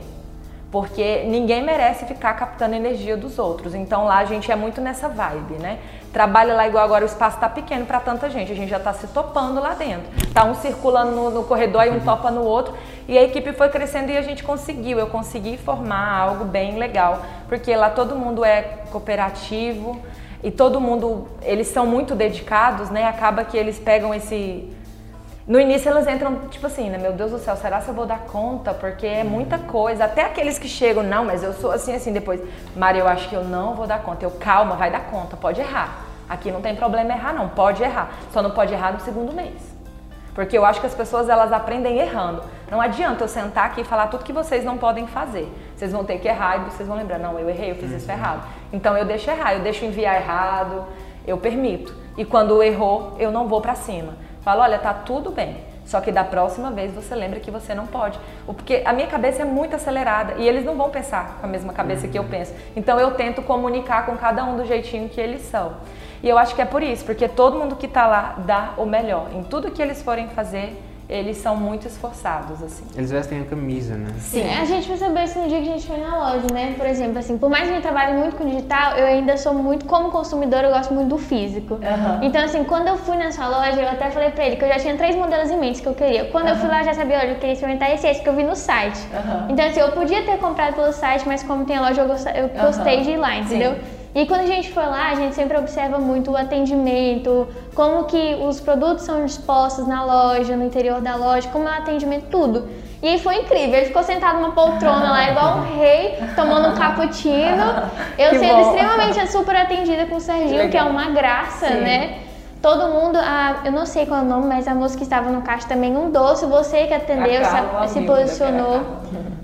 porque ninguém merece ficar captando energia dos outros. Então lá a gente é muito nessa vibe, né? Trabalha lá igual agora o espaço está pequeno para tanta gente, a gente já está se topando lá dentro. Tá um circulando no, no corredor e um topa no outro e a equipe foi crescendo e a gente conseguiu. Eu consegui formar algo bem legal, porque lá todo mundo é cooperativo e todo mundo eles são muito dedicados, né? Acaba que eles pegam esse no início elas entram tipo assim, né? Meu Deus do céu, será que eu vou dar conta? Porque é muita coisa. Até aqueles que chegam, não, mas eu sou assim, assim, depois, Maria, eu acho que eu não vou dar conta. Eu, calma, vai dar conta, pode errar. Aqui não tem problema errar, não, pode errar. Só não pode errar no segundo mês. Porque eu acho que as pessoas elas aprendem errando. Não adianta eu sentar aqui e falar tudo que vocês não podem fazer. Vocês vão ter que errar e vocês vão lembrar, não, eu errei, eu fiz isso uhum. errado. Então eu deixo errar, eu deixo enviar errado, eu permito. E quando errou, eu não vou para cima. Fala, olha, tá tudo bem. Só que da próxima vez você lembra que você não pode. Porque a minha cabeça é muito acelerada e eles não vão pensar com a mesma cabeça que eu uhum. penso. Então eu tento comunicar com cada um do jeitinho que eles são. E eu acho que é por isso, porque todo mundo que está lá dá o melhor. Em tudo que eles forem fazer, eles são muito esforçados, assim. Eles vestem a camisa, né? Sim. A gente percebeu isso no dia que a gente foi na loja, né? Por exemplo, assim, por mais que eu trabalhe muito com digital, eu ainda sou muito, como consumidor, eu gosto muito do físico. Uhum. Então, assim, quando eu fui na sua loja, eu até falei pra ele que eu já tinha três modelos em mente que eu queria. Quando eu fui lá, eu já sabia, olha, eu queria experimentar esse, esse que eu vi no site. Uhum. Então, assim, eu podia ter comprado pelo site, mas como tem a loja, eu gostei, eu gostei de ir lá, entendeu? Sim. E quando a gente for lá, a gente sempre observa muito o atendimento, como que os produtos são dispostos na loja, no interior da loja, como é o atendimento, tudo. E aí foi incrível, ele ficou sentado numa poltrona lá, igual um rei, tomando um cappuccino. Eu Que sendo bom. extremamente super atendida com o Serginho, que é uma graça, Sim. né? Todo mundo, a, eu não sei qual é o nome, mas a moça que estava no caixa também, um doce, você que atendeu, Carla, se, se posicionou.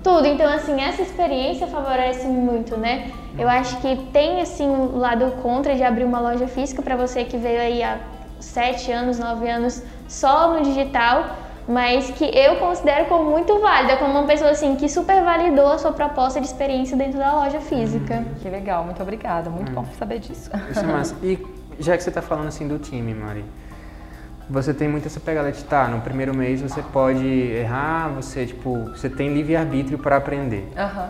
Tudo, então assim, essa experiência favorece muito, né? Eu acho que tem assim um lado contra de abrir uma loja física para você que veio aí há sete anos, nove anos só no digital, mas que eu considero como muito válida, como uma pessoa assim que super validou a sua proposta de experiência dentro da loja física. Que legal, muito obrigada. Muito bom saber disso. Isso é massa. E já que você tá falando assim do time, Mari, você tem muito essa pegada de tá, no primeiro mês você pode errar, você tipo, você tem livre-arbítrio para aprender. Aham.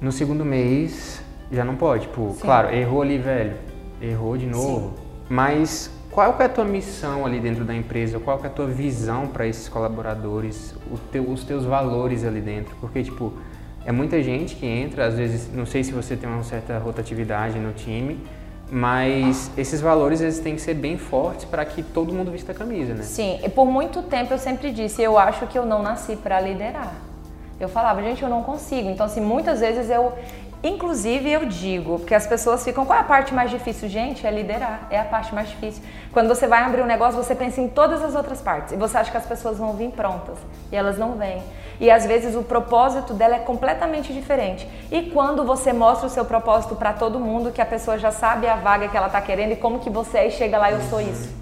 No segundo mês já não pode, tipo, Sim. claro, errou ali, velho. Errou de novo. Mas qual é a tua missão ali dentro da empresa? Qual que é a tua visão para esses colaboradores? Teu- os teus valores ali dentro? Porque, tipo, é muita gente que entra, às vezes, não sei se você tem uma certa rotatividade no time, mas esses valores eles têm que ser bem fortes para que todo mundo vista a camisa, né? Sim, e por muito tempo eu sempre disse, eu acho que eu não nasci para liderar. Eu falava, gente, eu não consigo. Então, assim, muitas vezes eu, inclusive eu digo, porque as pessoas ficam, qual é a parte mais difícil? Gente, é liderar, é a parte mais difícil. Quando você vai abrir um negócio, você pensa em todas as outras partes e você acha que as pessoas vão vir prontas e elas não vêm. E às vezes o propósito dela é completamente diferente. E quando você mostra o seu propósito para todo mundo, que a pessoa já sabe a vaga que ela tá querendo e como que você é e chega lá, eu sou isso.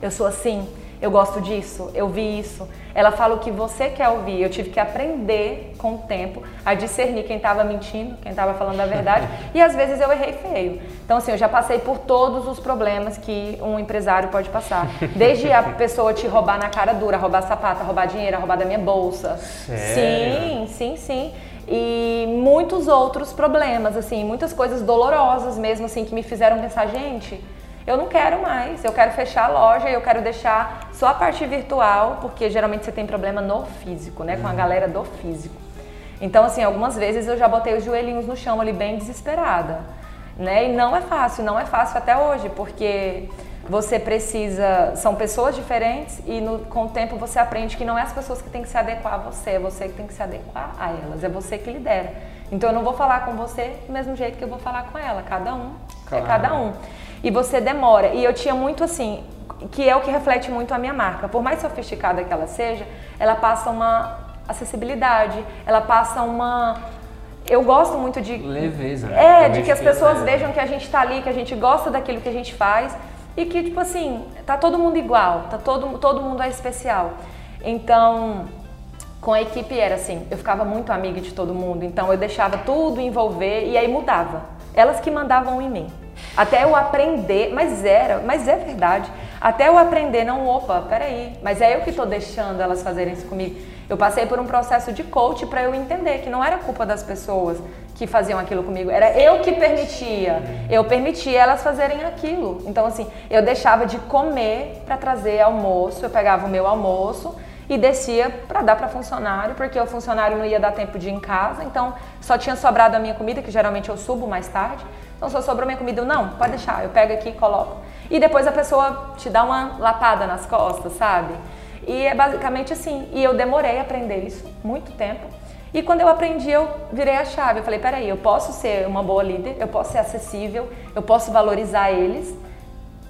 Eu sou assim, eu gosto disso, eu vi isso. Ela fala o que você quer ouvir. Eu tive que aprender com o tempo a discernir quem estava mentindo, quem estava falando a verdade. e às vezes eu errei feio. Então, assim, eu já passei por todos os problemas que um empresário pode passar. Desde a pessoa te roubar na cara dura, roubar sapato, roubar dinheiro, roubar da minha bolsa. Sério? Sim, sim, sim. E muitos outros problemas, assim, muitas coisas dolorosas mesmo, assim, que me fizeram pensar, gente, eu não quero mais, eu quero fechar a loja, eu quero deixar só a parte virtual, porque geralmente você tem problema no físico, né, com a galera do físico. Então, assim, algumas vezes eu já botei os joelhinhos no chão ali bem desesperada, né? E não é fácil, não é fácil até hoje, porque você precisa, são pessoas diferentes e no, com o tempo você aprende que não é as pessoas que têm que se adequar a você, é você que tem que se adequar a elas, é você que lidera. Então eu não vou falar com você do mesmo jeito que eu vou falar com ela, cada um Claro. é cada um. E você demora. E eu tinha muito assim, que é o que reflete muito a minha marca. Por mais sofisticada que ela seja, ela passa uma acessibilidade, ela passa uma. Eu gosto muito de. Leveza, né? É, de que as pessoas é- vejam que a gente tá ali, que a gente gosta daquilo que a gente faz e que, tipo assim, tá todo mundo igual, tá todo, todo mundo é especial. Então, com a equipe era assim, eu ficava muito amiga de todo mundo, então eu deixava tudo envolver e aí mudava. Elas que mandavam em mim. Até eu aprender, mas era, mas é verdade. Até eu aprender, não, opa, peraí, mas é eu que tô deixando elas fazerem isso comigo. Eu passei por um processo de coach para eu entender que não era culpa das pessoas que faziam aquilo comigo, era eu que permitia. Eu permitia elas fazerem aquilo. Então assim, eu deixava de comer para trazer almoço, eu pegava o meu almoço e descia para dar para funcionário, porque o funcionário não ia dar tempo de ir em casa, então só tinha sobrado a minha comida, que geralmente eu subo mais tarde. Então só sobrou minha comida, eu não, pode deixar, eu pego aqui e coloco. E depois a pessoa te dá uma lapada nas costas, sabe? E é basicamente assim. E eu demorei a aprender isso, muito tempo. E quando eu aprendi, eu virei a chave. Eu falei, peraí, eu posso ser uma boa líder, eu posso ser acessível, eu posso valorizar eles,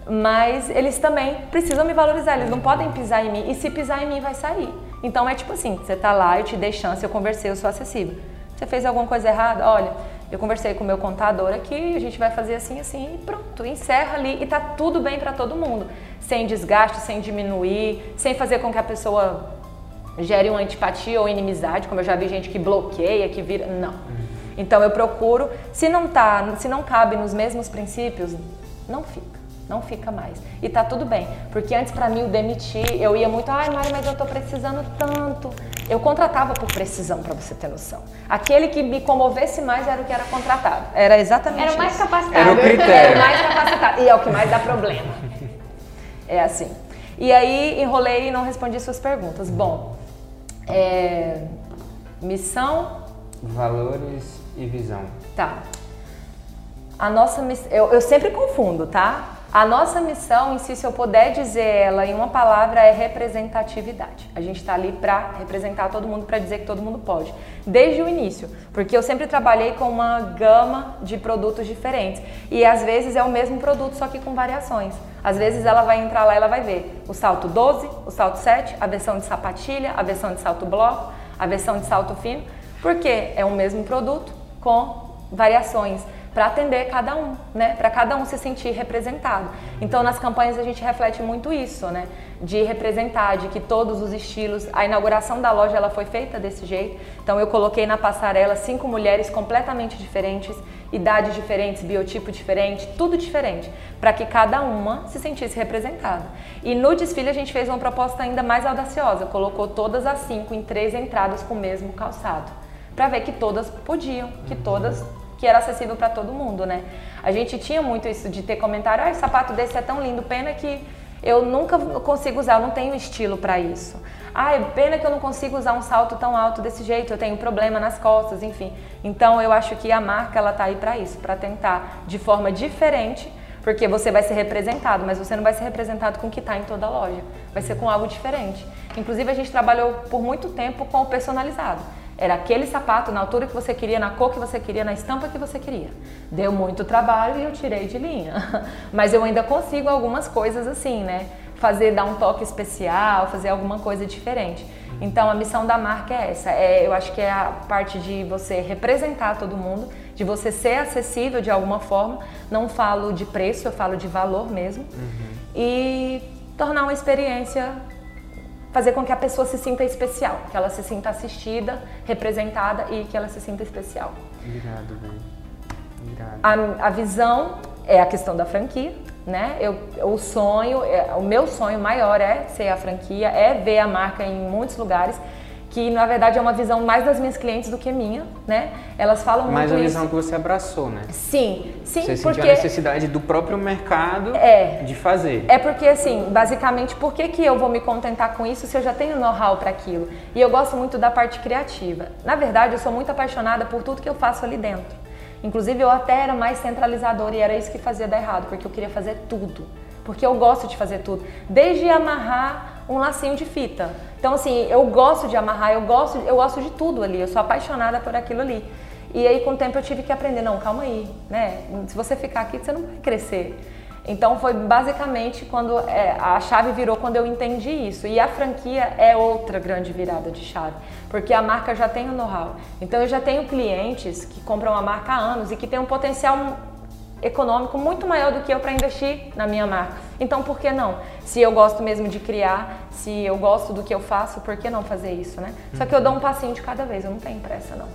mas eles também precisam me valorizar, eles não podem pisar em mim. E se pisar em mim, vai sair. Então é tipo assim, você tá lá, eu te dei chance, eu conversei, eu sou acessível. Você fez alguma coisa errada? Olha, eu conversei com o meu contador aqui, a gente vai fazer assim, assim, e pronto, encerra ali e tá tudo bem para todo mundo. Sem desgaste, sem diminuir, sem fazer com que a pessoa gere uma antipatia ou inimizade, como eu já vi gente que bloqueia, que vira. Não. Então eu procuro, se não tá, se não cabe nos mesmos princípios, não fica. Não fica mais. E tá tudo bem. Porque antes para mim o demitir, eu ia muito, ai Mari, mas eu tô precisando tanto. Eu contratava por precisão, para você ter noção. Aquele que me comovesse mais era o que era contratado. Era exatamente Era o mais isso. capacitado. Era o critério. Era o mais capacitado. E é o que mais dá problema. É assim. E aí enrolei e não respondi suas perguntas. Bom, é, missão, Valores e visão. tá. A nossa missão, eu, eu sempre confundo, tá? A nossa missão, em si, se eu puder dizer ela em uma palavra, é representatividade. A gente está ali para representar todo mundo, para dizer que todo mundo pode. Desde o início, porque eu sempre trabalhei com uma gama de produtos diferentes. E às vezes é o mesmo produto, só que com variações. Às vezes ela vai entrar lá e ela vai ver o salto 12, o salto 7, a versão de sapatilha, a versão de salto bloco, a versão de salto fino, porque é o mesmo produto com variações para atender cada um, né? Para cada um se sentir representado. Então nas campanhas a gente reflete muito isso, né? De representar, de que todos os estilos, a inauguração da loja ela foi feita desse jeito. Então eu coloquei na passarela cinco mulheres completamente diferentes, idades diferentes, biotipo diferente, tudo diferente, para que cada uma se sentisse representada. E no desfile a gente fez uma proposta ainda mais audaciosa, colocou todas as cinco em três entradas com o mesmo calçado, para ver que todas podiam, que todas que era acessível para todo mundo, né? A gente tinha muito isso de ter comentário, ah, sapato desse é tão lindo, pena que eu nunca consigo usar, eu não tenho estilo para isso. Ah, pena que eu não consigo usar um salto tão alto desse jeito, eu tenho problema nas costas, enfim. Então eu acho que a marca ela tá aí para isso, para tentar de forma diferente, porque você vai ser representado, mas você não vai ser representado com o que está em toda a loja, vai ser com algo diferente. Inclusive a gente trabalhou por muito tempo com o personalizado. Era aquele sapato na altura que você queria, na cor que você queria, na estampa que você queria. Deu muito trabalho e eu tirei de linha. Mas eu ainda consigo algumas coisas assim, né? Fazer, dar um toque especial, fazer alguma coisa diferente. Então a missão da marca é essa. É, eu acho que é a parte de você representar todo mundo, de você ser acessível de alguma forma. Não falo de preço, eu falo de valor mesmo. E tornar uma experiência fazer com que a pessoa se sinta especial, que ela se sinta assistida, representada e que ela se sinta especial. Irado, velho. Irado. A, a visão é a questão da franquia, né? Eu, o sonho, é, o meu sonho maior é ser a franquia, é ver a marca em muitos lugares, que na verdade é uma visão mais das minhas clientes do que minha, né? Elas falam Mas muito a isso. visão que você abraçou, né? Sim, sim, Você porque sentiu a necessidade do próprio mercado É. de fazer. É porque, assim, basicamente, por que, que eu vou me contentar com isso se eu já tenho know-how para aquilo? E eu gosto muito da parte criativa. Na verdade, eu sou muito apaixonada por tudo que eu faço ali dentro. Inclusive, eu até era mais centralizadora e era isso que fazia dar errado, porque eu queria fazer tudo. Porque eu gosto de fazer tudo. Desde amarrar um lacinho de fita. Então, assim, eu gosto de amarrar, eu gosto, eu gosto de tudo ali. Eu sou apaixonada por aquilo ali. E aí, com o tempo, eu tive que aprender. Não, calma aí, né? Se você ficar aqui, você não vai crescer. Então foi basicamente quando é, a chave virou quando eu entendi isso. E a franquia é outra grande virada de chave, porque a marca já tem o know-how. Então eu já tenho clientes que compram a marca há anos e que têm um potencial econômico muito maior do que eu para investir na minha marca. Então por que não? Se eu gosto mesmo de criar, se eu gosto do que eu faço, por que não fazer isso, né? Só que eu dou um passinho de cada vez, eu não tenho pressa não.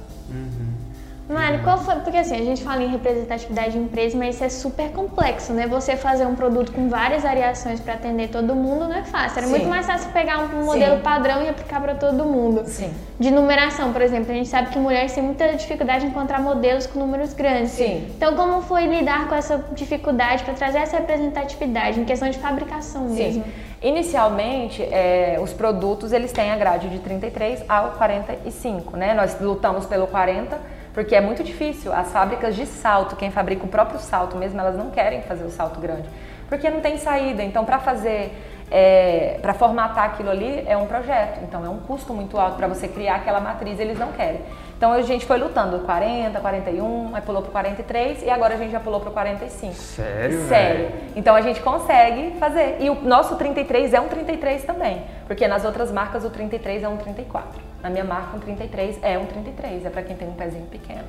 Mari, qual foi? Porque assim, a gente fala em representatividade de empresa, mas isso é super complexo, né? Você fazer um produto com várias variações para atender todo mundo não é fácil. Era Sim. muito mais fácil pegar um modelo Sim. padrão e aplicar para todo mundo. Sim. De numeração, por exemplo, a gente sabe que mulheres têm muita dificuldade em encontrar modelos com números grandes. Sim. Então, como foi lidar com essa dificuldade para trazer essa representatividade em questão de fabricação mesmo? Sim. Inicialmente, é, os produtos eles têm a grade de 33 ao 45, né? Nós lutamos pelo 40 porque é muito difícil. As fábricas de salto, quem fabrica o próprio salto mesmo, elas não querem fazer o salto grande, porque não tem saída. Então, para fazer, é, para formatar aquilo ali é um projeto. Então, é um custo muito alto para você criar aquela matriz. Eles não querem. Então, a gente foi lutando 40, 41, aí pulou pro 43 e agora a gente já pulou pro 45. Sério, Sério. velho? Então a gente consegue fazer. E o nosso 33 é um 33 também. Porque nas outras marcas o 33 é um 34. Na minha marca um 33 é um 33. É pra quem tem um pezinho pequeno.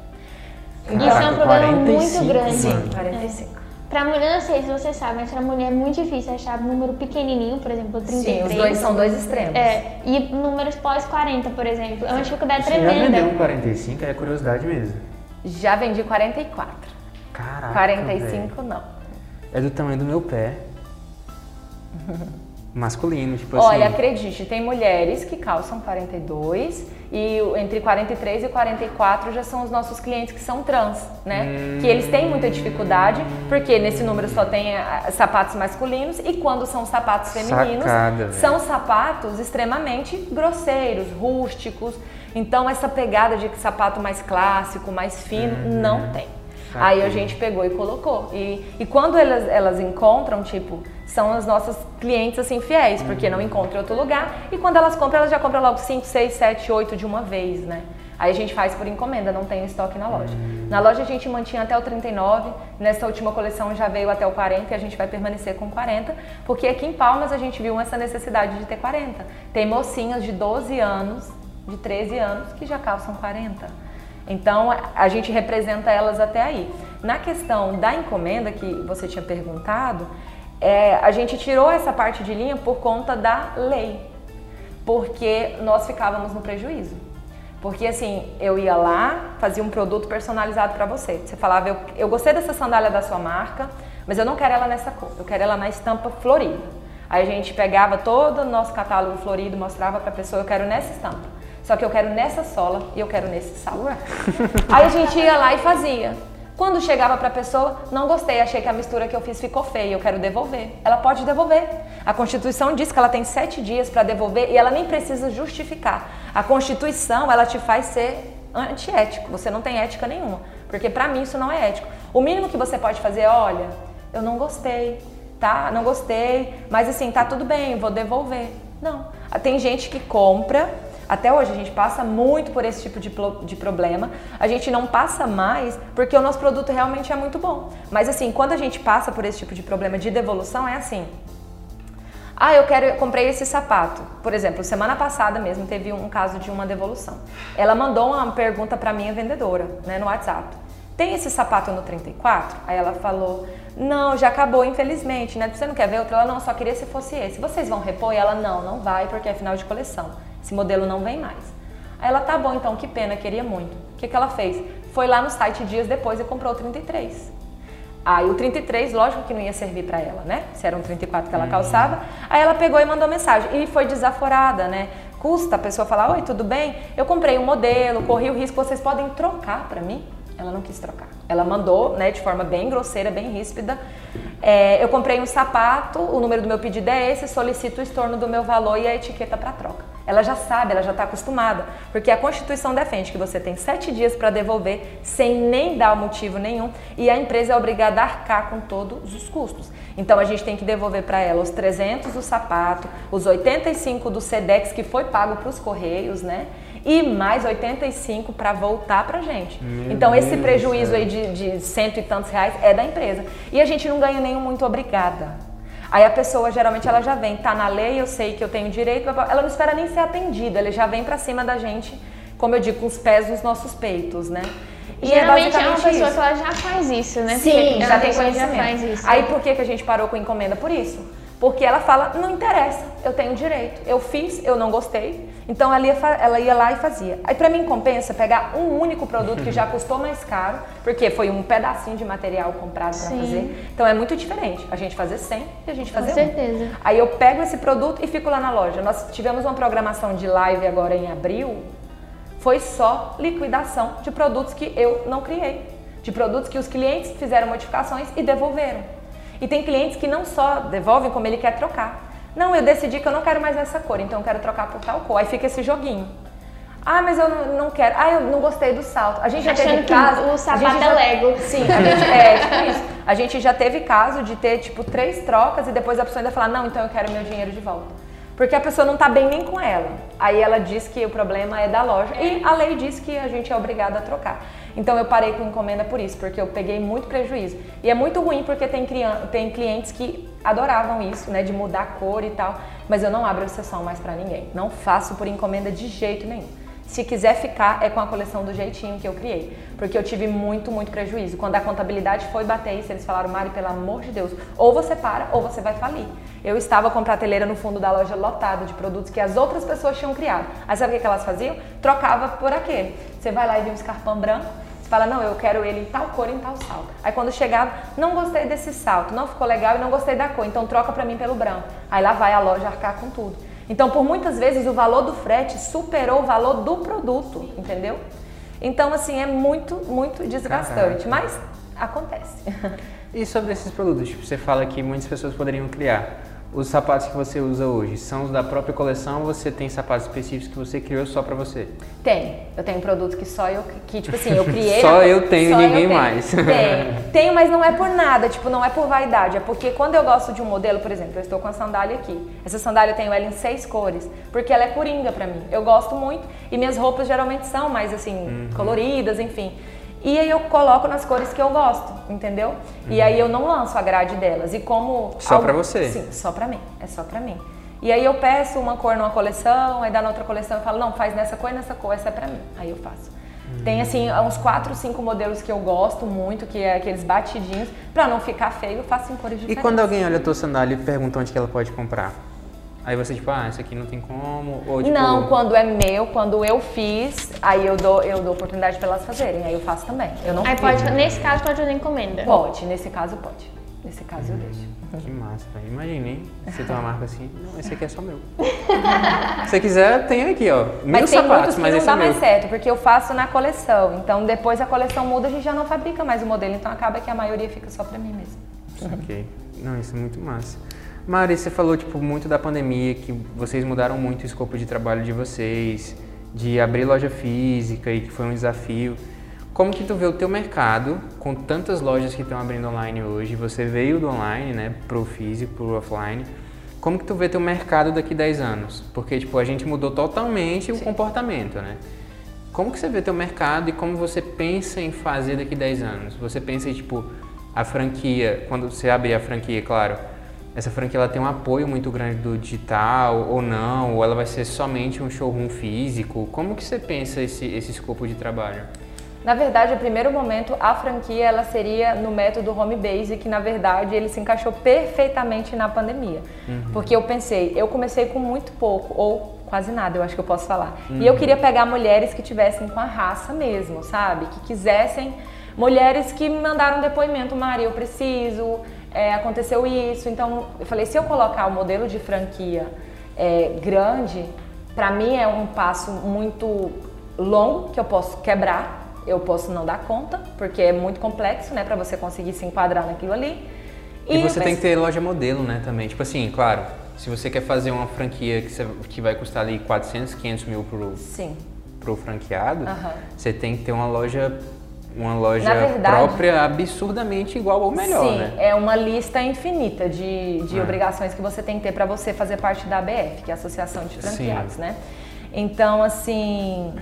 Isso é um problema muito 45, grande. Sim, mano. 45. Pra mulher, não sei se você sabe, mas pra mulher é muito difícil achar um número pequenininho, por exemplo, 33. Sim, os dois são dois extremos. É, e números pós 40, por exemplo. É uma dificuldade Você já tremenda. vendeu um 45? É curiosidade mesmo. Já vendi 44. Caraca, 45 não. é do tamanho do meu pé. Masculino, tipo Olha, assim. acredite, tem mulheres que calçam 42 e entre 43 e 44 já são os nossos clientes que são trans, né? Que eles têm muita dificuldade, porque nesse número só tem ah, sapatos masculinos e quando são sapatos femininos, Sacada, são sapatos extremamente grosseiros, rústicos. Então essa pegada de sapato mais clássico, mais fino, Uhum. não tem. Aí a gente pegou e colocou. E, e quando elas, elas encontram, tipo, são as nossas clientes assim fiéis, porque não encontram em outro lugar. E quando elas compram, elas já compram logo 5, 6, 7, 8 de uma vez, né? Aí a gente faz por encomenda, não tem estoque na loja. Na loja a gente mantinha até o 39, nessa última coleção já veio até o 40 e a gente vai permanecer com 40, porque aqui em Palmas a gente viu essa necessidade de ter 40. Tem mocinhas de 12 anos, de 13 anos, que já calçam 40. Então a gente representa elas até aí. Na questão da encomenda que você tinha perguntado, é, a gente tirou essa parte de linha por conta da lei, porque nós ficávamos no prejuízo. Porque assim, eu ia lá, fazia um produto personalizado para você. Você falava, eu, eu gostei dessa sandália da sua marca, mas eu não quero ela nessa cor, eu quero ela na estampa florida. Aí a gente pegava todo o nosso catálogo florido, mostrava para a pessoa, eu quero nessa estampa. Só que eu quero nessa sola e eu quero nesse salto. Aí a gente ia lá e fazia. Quando chegava para a pessoa, não gostei, achei que a mistura que eu fiz ficou feia, eu quero devolver. Ela pode devolver. A Constituição diz que ela tem sete dias para devolver e ela nem precisa justificar. A Constituição, ela te faz ser antiético, você não tem ética nenhuma. Porque para mim isso não é ético. O mínimo que você pode fazer é, olha, eu não gostei, tá? Não gostei, mas assim, tá tudo bem, vou devolver. Não. Tem gente que compra até hoje a gente passa muito por esse tipo de, de, problema. A gente não passa mais porque o nosso produto realmente é muito bom. Mas assim, quando a gente passa por esse tipo de problema de devolução, é assim. Ah, eu quero, eu comprei esse sapato. Por exemplo, semana passada mesmo teve um caso de uma devolução. Ela mandou uma pergunta para minha vendedora, né, no WhatsApp. Tem esse sapato no 34? Aí ela falou: Não, já acabou, infelizmente, né? Você não quer ver outro? Ela não, só queria se fosse esse. Vocês vão repor? E ela: Não, não vai porque é final de coleção. Esse modelo não vem mais. Aí ela, tá bom então, que pena, queria muito. O que, que ela fez? Foi lá no site dias depois e comprou o 33. Aí o 33, lógico que não ia servir para ela, né? Se era um 34 que ela calçava. Aí ela pegou e mandou mensagem. E foi desaforada, né? Custa a pessoa falar, oi, tudo bem? Eu comprei um modelo, corri o risco, vocês podem trocar para mim? Ela não quis trocar. Ela mandou, né, de forma bem grosseira, bem ríspida. É, eu comprei um sapato, o número do meu pedido é esse, solicito o estorno do meu valor e a etiqueta para troca. Ela já sabe, ela já está acostumada, porque a Constituição defende que você tem sete dias para devolver sem nem dar motivo nenhum e a empresa é obrigada a arcar com todos os custos. Então a gente tem que devolver para ela os 300 do sapato, os 85 do Sedex que foi pago para os correios, né? E mais 85 para voltar para gente. Meu então esse Deus prejuízo do aí de, de cento e tantos reais é da empresa. E a gente não ganha nenhum muito obrigada. Aí a pessoa geralmente ela já vem, tá na lei, eu sei que eu tenho direito, ela não espera nem ser atendida, ela já vem para cima da gente, como eu digo, com os pés nos nossos peitos, né? E Geralmente é, uma pessoa isso. que ela já faz isso, né? Sim, Porque já ela tem conhecimento. Já faz isso. Aí por que, que a gente parou com encomenda? Por isso. Porque ela fala, não interessa, eu tenho direito. Eu fiz, eu não gostei. Então ela ia, ela ia lá e fazia. Aí para mim compensa pegar um único produto que já custou mais caro, porque foi um pedacinho de material comprado para fazer. Então é muito diferente a gente fazer 100 e a gente Com fazer um. certeza. Aí eu pego esse produto e fico lá na loja. Nós tivemos uma programação de live agora em abril. Foi só liquidação de produtos que eu não criei. De produtos que os clientes fizeram modificações e devolveram. E tem clientes que não só devolvem, como ele quer trocar. Não, eu decidi que eu não quero mais essa cor, então eu quero trocar por tal cor. Aí fica esse joguinho. Ah, mas eu não, quero. Ah, eu não gostei do salto. A gente já Achando teve caso. o sapato é Lego. Sim, a gente, é tipo isso. A gente já teve caso de ter tipo três trocas e depois a pessoa ainda falar, não, então eu quero meu dinheiro de volta. Porque a pessoa não tá bem nem com ela. Aí ela diz que o problema é da loja e a lei diz que a gente é obrigado a trocar. Então eu parei com encomenda por isso, porque eu peguei muito prejuízo. E é muito ruim porque tem, tem clientes que adoravam isso, né, de mudar a cor e tal, mas eu não abro exceção mais pra ninguém. Não faço por encomenda de jeito nenhum. Se quiser ficar, é com a coleção do jeitinho que eu criei. Porque eu tive muito, muito prejuízo. Quando a contabilidade foi bater isso, eles falaram, Mari, pelo amor de Deus, ou você para ou você vai falir. Eu estava com prateleira no fundo da loja lotada de produtos que as outras pessoas tinham criado. Aí sabe o que elas faziam? Trocava por aquele. Você vai lá e vê um escarpão branco, Você fala, não, eu quero ele em tal cor, em tal salto. Aí quando chegava, não gostei desse salto, não ficou legal e não gostei da cor, então troca pra mim pelo branco. Aí lá vai a loja arcar com tudo. Então, por muitas vezes, o valor do frete superou o valor do produto, entendeu? Então, assim, é muito, muito desgastante, Caraca. mas acontece. E sobre esses produtos, tipo, você fala que muitas pessoas poderiam criar. Os sapatos que você usa hoje são os da própria coleção ou você tem sapatos específicos que você criou só pra você? Tem. Eu tenho produtos que só eu, que tipo assim, eu criei. Só na- eu tenho e só ninguém eu tenho. mais. Tenho. Tenho, mas não é por nada, tipo, não é por vaidade. É porque quando eu gosto de um modelo, por exemplo, eu estou com a sandália aqui. Essa sandália eu tenho ela em seis cores, porque ela é coringa pra mim. Eu gosto muito e minhas roupas geralmente são mais assim, Uhum. coloridas, enfim. E aí eu coloco nas cores que eu gosto, entendeu? E aí eu não lanço a grade delas. E como. Uhum. Só pra você? Sim, só pra mim. É só pra mim. E aí eu peço uma cor numa coleção, aí dá na outra coleção eu falo, não, faz nessa cor e nessa cor, essa é pra mim. Aí eu faço. Tem assim, uns quatro, cinco modelos que eu gosto muito, que é aqueles batidinhos. Pra não ficar feio, eu faço em cores E diferentes. quando alguém olha a tua sandália e pergunta onde que ela pode comprar? Aí você tipo, ah, isso aqui não tem como, ou tipo... Não, quando é meu, quando eu fiz, aí eu dou, eu dou oportunidade pra elas fazerem. Aí eu faço também. Eu não Aí fico. pode, nesse caso pode fazer encomenda. Pode, nesse caso pode. Nesse caso eu deixo. Que massa, velho. Imagina, hein? Você tem uma marca assim, não, esse aqui é só meu. Se você quiser, tem aqui, ó. Mil Mas tem sapatos, muitos que mas não esse dá é meu. mais certo, porque eu faço na coleção. Então depois a coleção muda, a gente já não fabrica mais o modelo. Então acaba que a maioria fica só pra mim mesmo. Ok. Não, isso é muito massa. Mari, você falou, tipo, muito da pandemia, que vocês mudaram muito o escopo de trabalho de vocês, de abrir loja física e que foi um desafio. Como que tu vê o teu mercado com tantas lojas que estão abrindo online hoje? Você veio do online, né, pro físico, pro offline. Como que tu vê teu mercado daqui 10 anos? Porque, tipo, a gente mudou totalmente o comportamento, né? Como que você vê teu mercado e como você pensa em fazer daqui 10 anos? Você pensa em, tipo, a franquia, quando você abrir a franquia, claro, essa franquia ela tem um apoio muito grande do digital ou não, ou ela vai ser somente um showroom físico? Como que você pensa esse, esse escopo de trabalho? Na verdade, no primeiro momento, a franquia ela seria no método home base, que na verdade ele se encaixou perfeitamente na pandemia. Porque eu pensei, eu comecei com muito pouco, ou quase nada, eu acho que eu posso falar. E eu queria pegar mulheres que tivessem com a raça mesmo, sabe? Que quisessem. Mulheres que me mandaram depoimento, Maria, eu preciso, é, aconteceu isso. Então, eu falei, se eu colocar o modelo de franquia é, grande, para mim é um passo muito longo que eu posso quebrar, eu posso não dar conta, porque é muito complexo, né, para você conseguir se enquadrar naquilo ali. E, você tem que ter loja modelo, né, também. Tipo assim, claro, se você quer fazer uma franquia que, você- que vai custar ali 400, 500 mil pro, Sim. pro franqueado, você tem que ter uma loja, uma loja verdade- própria absurdamente igual ou melhor, Sim, né? é uma lista infinita de, de É. obrigações que você tem que ter para você fazer parte da ABF, que é a Associação de Franqueados, né? Então, assim,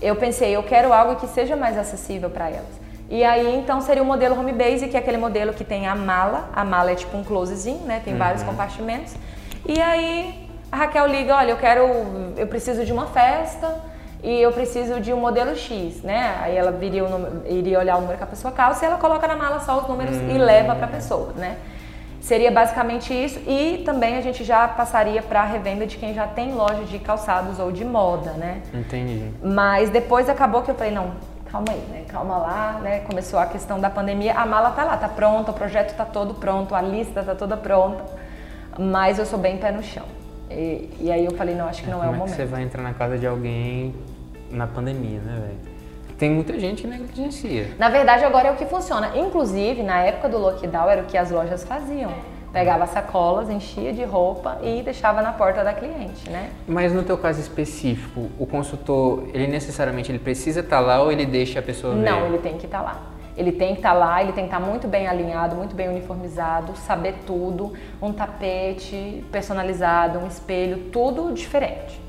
eu pensei, eu quero algo que seja mais acessível para elas. E aí, então, seria o modelo home base, que é aquele modelo que tem a mala. A mala é tipo um closezinho, né? Tem vários compartimentos. E aí, a Raquel liga, olha, eu quero, eu preciso de uma festa e eu preciso de um modelo X, né? Aí ela viria número- iria olhar o número que a pessoa calça e ela coloca na mala só os números e leva para a pessoa, né? Seria basicamente isso e também a gente já passaria para a revenda de quem já tem loja de calçados ou de moda, né? Entendi. Mas depois acabou que eu falei, não, calma aí, né? Calma lá, né? Começou a questão da pandemia, a mala tá lá, tá pronta, o projeto tá todo pronto, a lista tá toda pronta, mas eu sou bem pé no chão. E, e aí eu falei, não, acho que não é, o é momento. você vai entrar na casa de alguém na pandemia, né, velho? Tem muita gente que negligencia. Na verdade, agora é o que funciona. Inclusive, na época do lockdown, era o que as lojas faziam. Pegava sacolas, enchia de roupa e deixava na porta da cliente, né? Mas no teu caso específico, o consultor, ele necessariamente ele precisa estar lá ou ele deixa a pessoa ver? Não, ele tem que estar lá. Ele tem que estar lá, ele tem que estar muito bem alinhado, muito bem uniformizado, saber tudo, um tapete personalizado, um espelho, tudo diferente.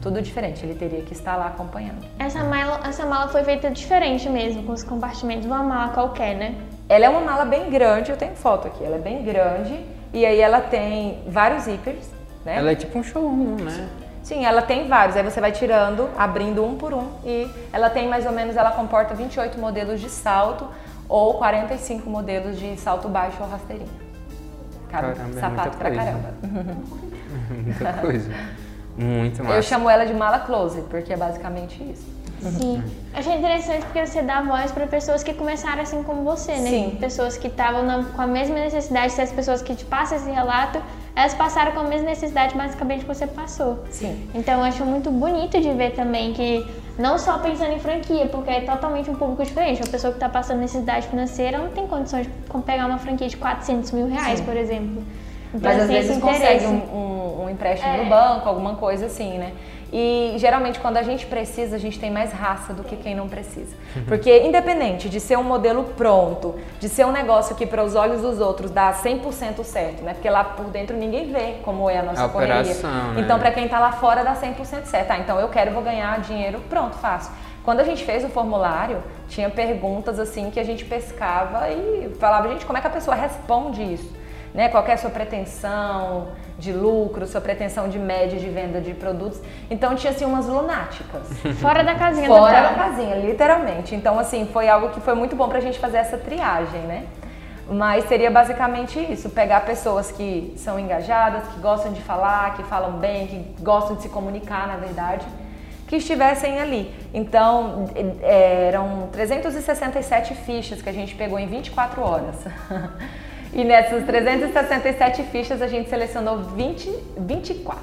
Tudo diferente, ele teria que estar lá acompanhando. Essa mala, essa mala foi feita diferente mesmo, com os compartimentos de uma mala qualquer, né? Ela é uma mala bem grande, eu tenho foto aqui, ela é bem grande e aí ela tem vários zíperes, né? Ela é tipo um showroom, né? Sim, ela tem vários. Aí você vai tirando, abrindo um por um. E ela tem mais ou menos, ela comporta 28 modelos de salto ou 45 modelos de salto baixo ou rasteirinho. Cabe Caramba, é sapato muita pra coisa. caramba. Muita coisa. Muito massa. Eu chamo ela de mala closet, porque é basicamente isso. Sim. Achei interessante porque você dá voz para pessoas que começaram assim como você, né? Sim. Pessoas que estavam com a mesma necessidade, se as pessoas que te passam esse relato, elas passaram com a mesma necessidade basicamente que você passou. Sim. Então eu acho muito bonito de ver também que não só pensando em franquia, porque é totalmente um público diferente. Uma pessoa que está passando necessidade financeira não tem condições de pegar uma franquia de 400 mil reais, Sim. por exemplo. Então, Mas às vezes consegue um, um- um empréstimo É. no banco, alguma coisa assim, né? E geralmente quando a gente precisa, a gente tem mais raça do que quem não precisa. Porque independente de ser um modelo pronto, de ser um negócio que para os olhos dos outros dá 100% certo, né? Porque lá por dentro ninguém vê como é a nossa A correria. operação, né? Então para quem tá lá fora dá 100% certo. Ah, então eu quero, vou ganhar dinheiro, pronto, faço. Quando a gente fez o formulário, tinha perguntas assim que a gente pescava e falava, gente, como é que a pessoa responde isso? Né? Qual é a sua pretensão de lucro, sua pretensão de média de venda de produtos? Então tinha assim umas lunáticas. Fora da casinha Fora da casinha, literalmente. Então, assim, foi algo que foi muito bom pra gente fazer essa triagem, né? Mas seria basicamente isso, pegar pessoas que são engajadas, que gostam de falar, que falam bem, que gostam de se comunicar, na verdade, que estivessem ali. Então, eh, eram 367 fichas que a gente pegou em 24 horas. E nessas 367 fichas a gente selecionou 20, 24.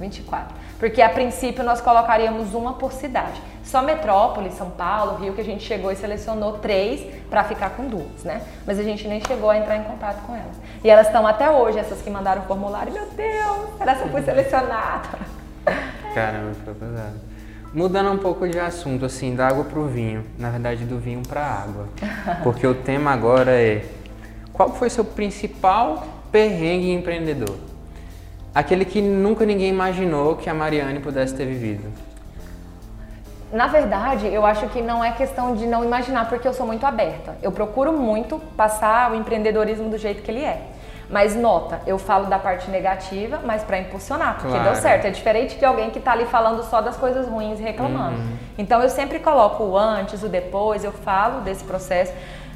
24. Porque a princípio nós colocaríamos uma por cidade. Só Metrópole, São Paulo, Rio, que a gente chegou e selecionou três para ficar com duas, né? Mas a gente nem chegou a entrar em contato com elas. E elas estão até hoje, essas que mandaram o formulário. Meu Deus, será que fui selecionada? Caramba, foi pesado. Mudando um pouco de assunto, assim, da água pro vinho. Na verdade, do vinho pra água. Porque o tema agora é: qual foi seu principal perrengue empreendedor? Aquele que nunca ninguém imaginou que a Mariane pudesse ter vivido. Na verdade, eu acho que não é questão de não imaginar, porque eu sou muito aberta. Eu procuro muito passar o empreendedorismo do jeito que ele é. Mas nota, eu falo da parte negativa, mas para impulsionar, porque Claro. deu certo. É diferente de alguém que tá ali falando só das coisas ruins e reclamando. Então eu sempre coloco o antes, o depois, eu falo desse processo.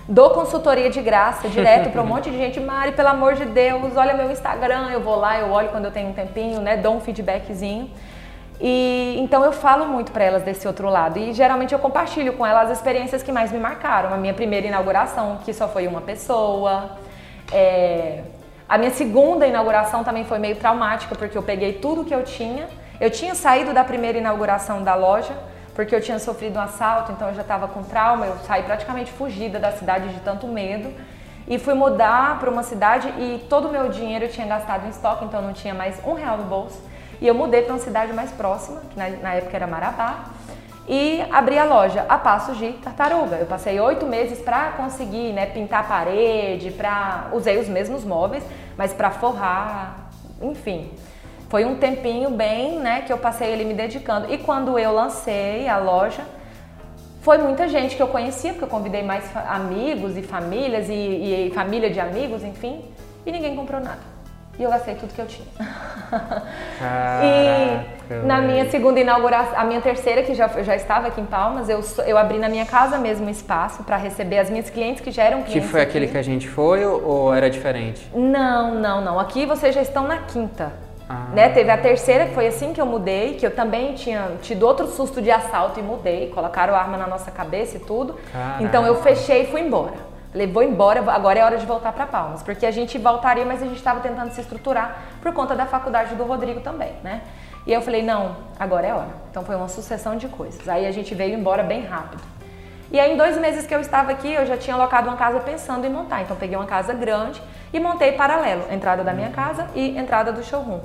Dou consultoria de graça direto para um monte de gente. Mari, pelo amor de Deus, olha meu Instagram. Eu vou lá, eu olho quando eu tenho um tempinho, né? Dou um feedbackzinho. E então eu falo muito para elas desse outro lado e geralmente eu compartilho com elas as experiências que mais me marcaram. A minha primeira inauguração, que só foi uma pessoa. É, A minha segunda inauguração também foi meio traumática porque eu peguei tudo que eu tinha. Eu tinha saído da primeira inauguração da loja porque eu tinha sofrido um assalto, então eu já estava com trauma. Eu saí praticamente fugida da cidade de tanto medo e fui mudar para uma cidade e todo o meu dinheiro eu tinha gastado em estoque, então eu não tinha mais um real no bolso. E eu mudei para uma cidade mais próxima, que na, na época era Marabá, e abri a loja a passos de tartaruga. Eu passei oito meses para conseguir né, pintar a parede, pra... usei os mesmos móveis, mas para forrar, enfim. Foi um tempinho bem, né, que eu passei ali me dedicando. E quando eu lancei a loja, foi muita gente que eu conhecia, porque eu convidei mais amigos e famílias e, e família de amigos, enfim, e ninguém comprou nada. E eu gastei tudo que eu tinha. e na minha segunda inauguração, a minha terceira, que já, eu já estava aqui em Palmas, eu, eu abri na minha casa mesmo um espaço para receber as minhas clientes que já eram Que clientes. foi aquele aqui. que a gente foi ou, ou era diferente? Não, não, não. Aqui vocês já estão na quinta. Ah. Né? Teve a terceira, que foi assim que eu mudei, que eu também tinha tido outro susto de assalto e mudei. Colocaram arma na nossa cabeça e tudo. Caraca. Então eu fechei e fui embora. Falei, vou embora, agora é hora de voltar para Palmas. Porque a gente voltaria, mas a gente estava tentando se estruturar por conta da faculdade do Rodrigo também, né? E eu falei, não, agora é hora. Então foi uma sucessão de coisas. Aí a gente veio embora bem rápido. E aí, em dois meses que eu estava aqui, eu já tinha alocado uma casa pensando em montar. Então, peguei uma casa grande e montei paralelo, entrada da minha casa e entrada do showroom.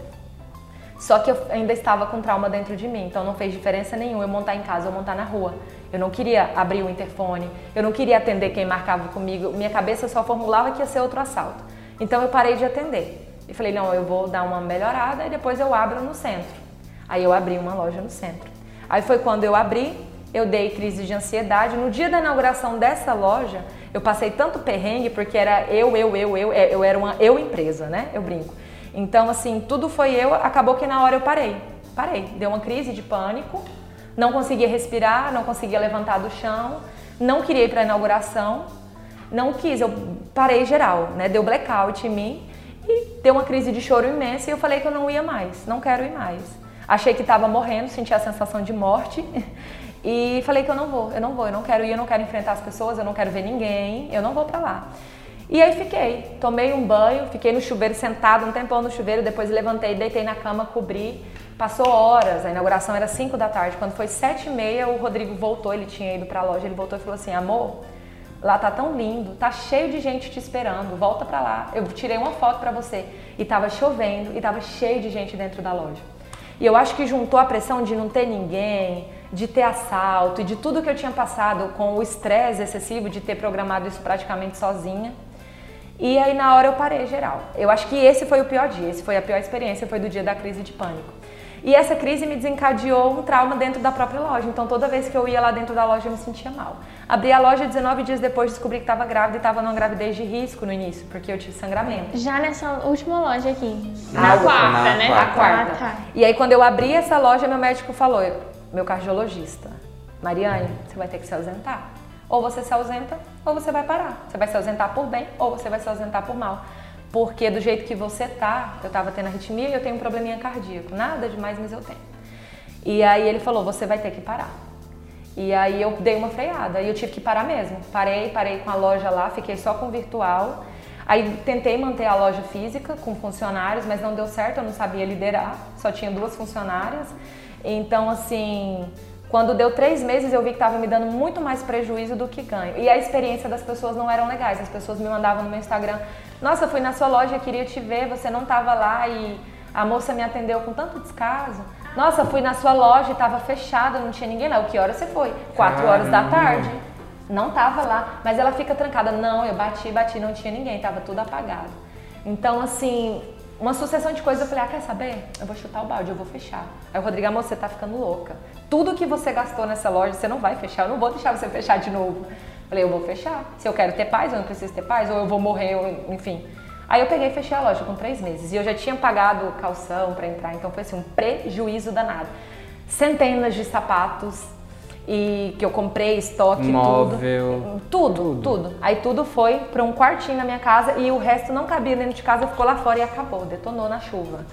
Só que eu ainda estava com trauma dentro de mim, então não fez diferença nenhuma eu montar em casa ou montar na rua. Eu não queria abrir o interfone, eu não queria atender quem marcava comigo, minha cabeça só formulava que ia ser outro assalto. Então eu parei de atender. E falei, não, eu vou dar uma melhorada e depois eu abro no centro. Aí eu abri uma loja no centro. Aí foi quando eu abri, eu dei crise de ansiedade. No dia da inauguração dessa loja, eu passei tanto perrengue porque era eu, eu, eu, eu, é, eu era uma eu empresa, né? Eu brinco. Então, assim, tudo foi eu, acabou que na hora eu parei. Parei, deu uma crise de pânico, não conseguia respirar, não conseguia levantar do chão, não queria ir para a inauguração, não quis, eu parei geral, né? Deu blackout em mim e deu uma crise de choro imensa e eu falei que eu não ia mais, não quero ir mais. Achei que estava morrendo, senti a sensação de morte E falei que eu não vou, eu não vou, eu não quero ir, eu não quero enfrentar as pessoas, eu não quero ver ninguém, eu não vou pra lá. E aí fiquei, tomei um banho, fiquei no chuveiro sentado um tempão no chuveiro, depois levantei, deitei na cama, cobri. Passou horas, a inauguração era 5 da tarde. Quando foi 7 e meia, o Rodrigo voltou, ele tinha ido pra loja, ele voltou e falou assim, amor, lá tá tão lindo, tá cheio de gente te esperando, volta pra lá. Eu tirei uma foto pra você. E tava chovendo e tava cheio de gente dentro da loja. E eu acho que juntou a pressão de não ter ninguém, de ter assalto e de tudo que eu tinha passado com o estresse excessivo de ter programado isso praticamente sozinha. E aí na hora eu parei geral. Eu acho que esse foi o pior dia, esse foi a pior experiência, foi do dia da crise de pânico. E essa crise me desencadeou um trauma dentro da própria loja. Então toda vez que eu ia lá dentro da loja eu me sentia mal. Abri a loja 19 dias depois, descobri que estava grávida e estava numa gravidez de risco no início, porque eu tive sangramento. Já nessa última loja aqui. Na na quarta, quarta. né? A quarta. Ah, tá. E aí quando eu abri essa loja, meu médico falou, meu cardiologista, Mariane, você vai ter que se ausentar. Ou você se ausenta, ou você vai parar. Você vai se ausentar por bem, ou você vai se ausentar por mal. Porque do jeito que você tá, eu tava tendo arritmia e eu tenho um probleminha cardíaco. Nada demais, mas eu tenho. E aí ele falou, você vai ter que parar. E aí eu dei uma freada e eu tive que parar mesmo. Parei, parei com a loja lá, fiquei só com virtual. Aí tentei manter a loja física com funcionários, mas não deu certo, eu não sabia liderar, só tinha duas funcionárias. Então, assim, quando deu três meses eu vi que estava me dando muito mais prejuízo do que ganho. E a experiência das pessoas não eram legais. As pessoas me mandavam no meu Instagram: Nossa, fui na sua loja, queria te ver, você não estava lá e a moça me atendeu com tanto descaso. Nossa, fui na sua loja e estava fechada, não tinha ninguém lá. O que hora você foi? Quatro horas da tarde. Não tava lá, mas ela fica trancada. Não, eu bati, bati, não tinha ninguém, tava tudo apagado. Então, assim, uma sucessão de coisas, eu falei, ah, quer saber? Eu vou chutar o balde, eu vou fechar. Aí o Rodrigo, amor, você tá ficando louca. Tudo que você gastou nessa loja, você não vai fechar, eu não vou deixar você fechar de novo. Falei, eu vou fechar. Se eu quero ter paz, eu não preciso ter paz, ou eu vou morrer, ou, enfim. Aí eu peguei e fechei a loja com três meses. E eu já tinha pagado calção para entrar, então foi assim, um prejuízo danado. Centenas de sapatos, e que eu comprei, estoque, Móvel. tudo. Tudo, tudo. Aí tudo foi para um quartinho na minha casa e o resto não cabia dentro de casa, ficou lá fora e acabou, detonou na chuva.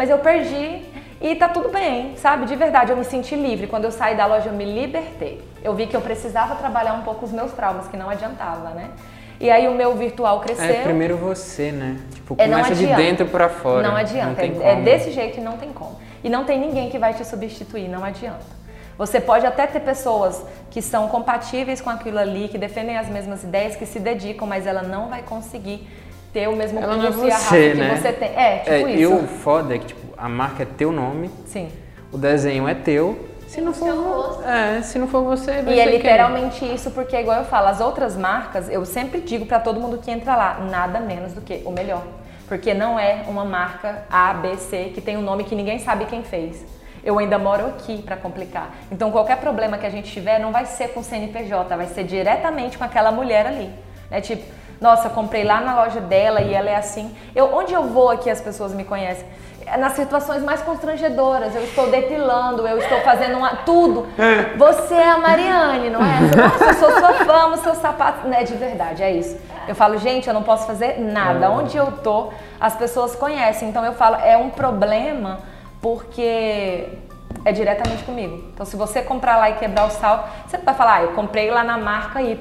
Mas eu perdi e tá tudo bem, sabe? De verdade, eu me senti livre. Quando eu saí da loja, eu me libertei. Eu vi que eu precisava trabalhar um pouco os meus traumas, que não adiantava, né? E aí o meu virtual cresceu. É primeiro você, né? Tipo, É, não começa de dentro pra fora. Não adianta, tem é, é desse jeito e não tem como. E não tem ninguém que vai te substituir, não adianta. Você pode até ter pessoas que são compatíveis com aquilo ali, que defendem as mesmas ideias, que se dedicam, mas ela não vai conseguir ter o mesmo Ela não é pulso e a raça você, que né? você tem. É, tipo É, isso. E o foda é que, tipo, a marca é teu nome, Sim. o desenho é teu. Se não for, é, se não for você, vai E é ser quem? literalmente isso, porque igual eu falo, as outras marcas, eu sempre digo pra todo mundo que entra lá, nada menos do que o melhor. Porque não é uma marca A, B, C que tem um nome que ninguém sabe quem fez. Eu ainda moro aqui pra complicar. Então qualquer problema que a gente tiver não vai ser com o CNPJ, vai ser diretamente com aquela mulher ali. É tipo, nossa, comprei lá na loja dela e ela é assim. Eu, onde eu vou aqui as pessoas me conhecem? É nas situações mais constrangedoras. Eu estou depilando, eu estou fazendo uma, tudo. Você é a Mariane, não é? Nossa, eu sou sua fã, amo seus sapatos. É de verdade, é isso. Eu falo, gente, eu não posso fazer nada. Onde eu tô, as pessoas conhecem. Então eu falo, é um problema porque é diretamente comigo. Então se você comprar lá e quebrar o sal, você não vai falar, ah, eu comprei lá na marca Y.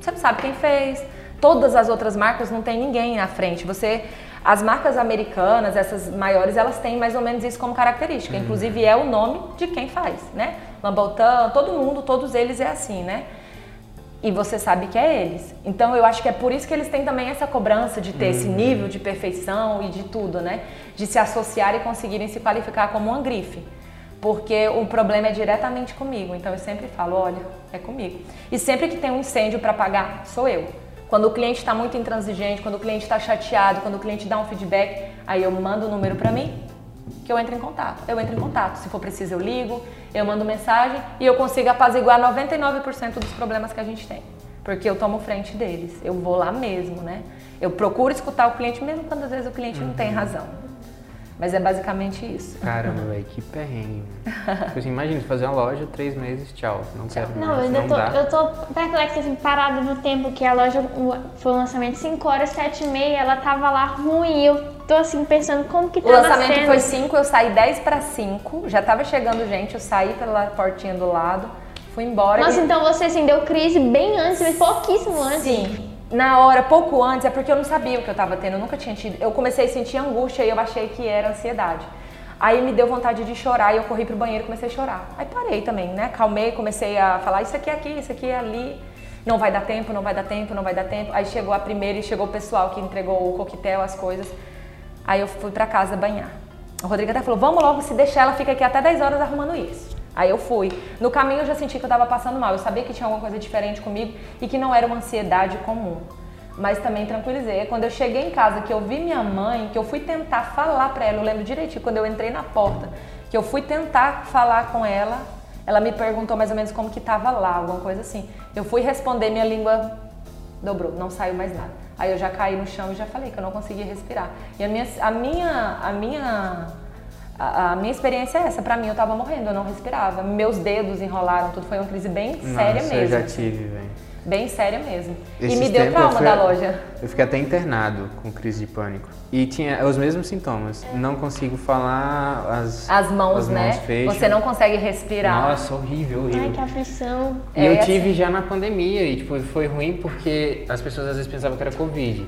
Você não sabe quem fez. Todas as outras marcas não tem ninguém na frente. Você, as marcas americanas, essas maiores, elas têm mais ou menos isso como característica. Inclusive é o nome de quem faz, né? Lambotan, todo mundo, todos eles é assim, né? E você sabe que é eles. Então eu acho que é por isso que eles têm também essa cobrança de ter esse nível de perfeição e de tudo, né? De se associar e conseguirem se qualificar como uma grife. Porque o problema é diretamente comigo. Então eu sempre falo, olha, é comigo. E sempre que tem um incêndio para pagar, sou eu. Quando o cliente está muito intransigente, quando o cliente está chateado, quando o cliente dá um feedback, aí eu mando o número para mim, que eu entro em contato. Eu entro em contato. Se for preciso, eu ligo, eu mando mensagem e eu consigo apaziguar 99% dos problemas que a gente tem. Porque eu tomo frente deles. Eu vou lá mesmo, né? Eu procuro escutar o cliente, mesmo quando às vezes o cliente não tem razão. Mas é basicamente isso. Caramba, velho, que perrengue. tipo assim, imagina, fazer uma loja, três meses, tchau. Não quero Não, mais, eu ainda não tô, dá. eu tô perplexa, assim, parada no tempo que a loja foi o lançamento 5 horas, 7 e meia, ela tava lá ruim. Eu tô assim pensando como que O tava lançamento sendo. foi 5, eu saí 10 para 5, já tava chegando gente, eu saí pela portinha do lado, fui embora. Nossa, e- então você assim, deu crise bem antes, mas pouquíssimo antes. Sim. Na hora, pouco antes, é porque eu não sabia o que eu tava tendo, eu nunca tinha tido. Eu comecei a sentir angústia e eu achei que era ansiedade. Aí me deu vontade de chorar e eu corri pro banheiro e comecei a chorar. Aí parei também, né? Calmei, comecei a falar isso aqui é aqui, isso aqui é ali. Não vai dar tempo, não vai dar tempo, não vai dar tempo. Aí chegou a primeira e chegou o pessoal que entregou o coquetel, as coisas. Aí eu fui pra casa banhar. O Rodrigo até falou: vamos logo, se deixar, ela fica aqui até 10 horas arrumando isso. Aí eu fui. No caminho eu já senti que eu tava passando mal. Eu sabia que tinha alguma coisa diferente comigo e que não era uma ansiedade comum. Mas também tranquilizei. Quando eu cheguei em casa, que eu vi minha mãe, que eu fui tentar falar pra ela, eu lembro direitinho, quando eu entrei na porta, que eu fui tentar falar com ela, ela me perguntou mais ou menos como que tava lá, alguma coisa assim. Eu fui responder, minha língua dobrou, não saiu mais nada. Aí eu já caí no chão e já falei que eu não conseguia respirar. E a minha, a minha, a minha, a, a minha experiência é essa. Pra mim, eu tava morrendo, eu não respirava. Meus dedos enrolaram, tudo foi uma crise bem séria Nossa, mesmo. eu já tive, velho. Bem séria mesmo. Esses e me deu trauma fui- da loja. Eu fiquei até internado com crise de pânico. E tinha os mesmos sintomas. Não consigo falar, as, As mãos, as né? fecham. Você não consegue respirar. Nossa, horrível, horrível. Ai, que aflição. E É, eu assim- tive já na pandemia e tipo, foi ruim porque as pessoas às vezes pensavam que era Covid.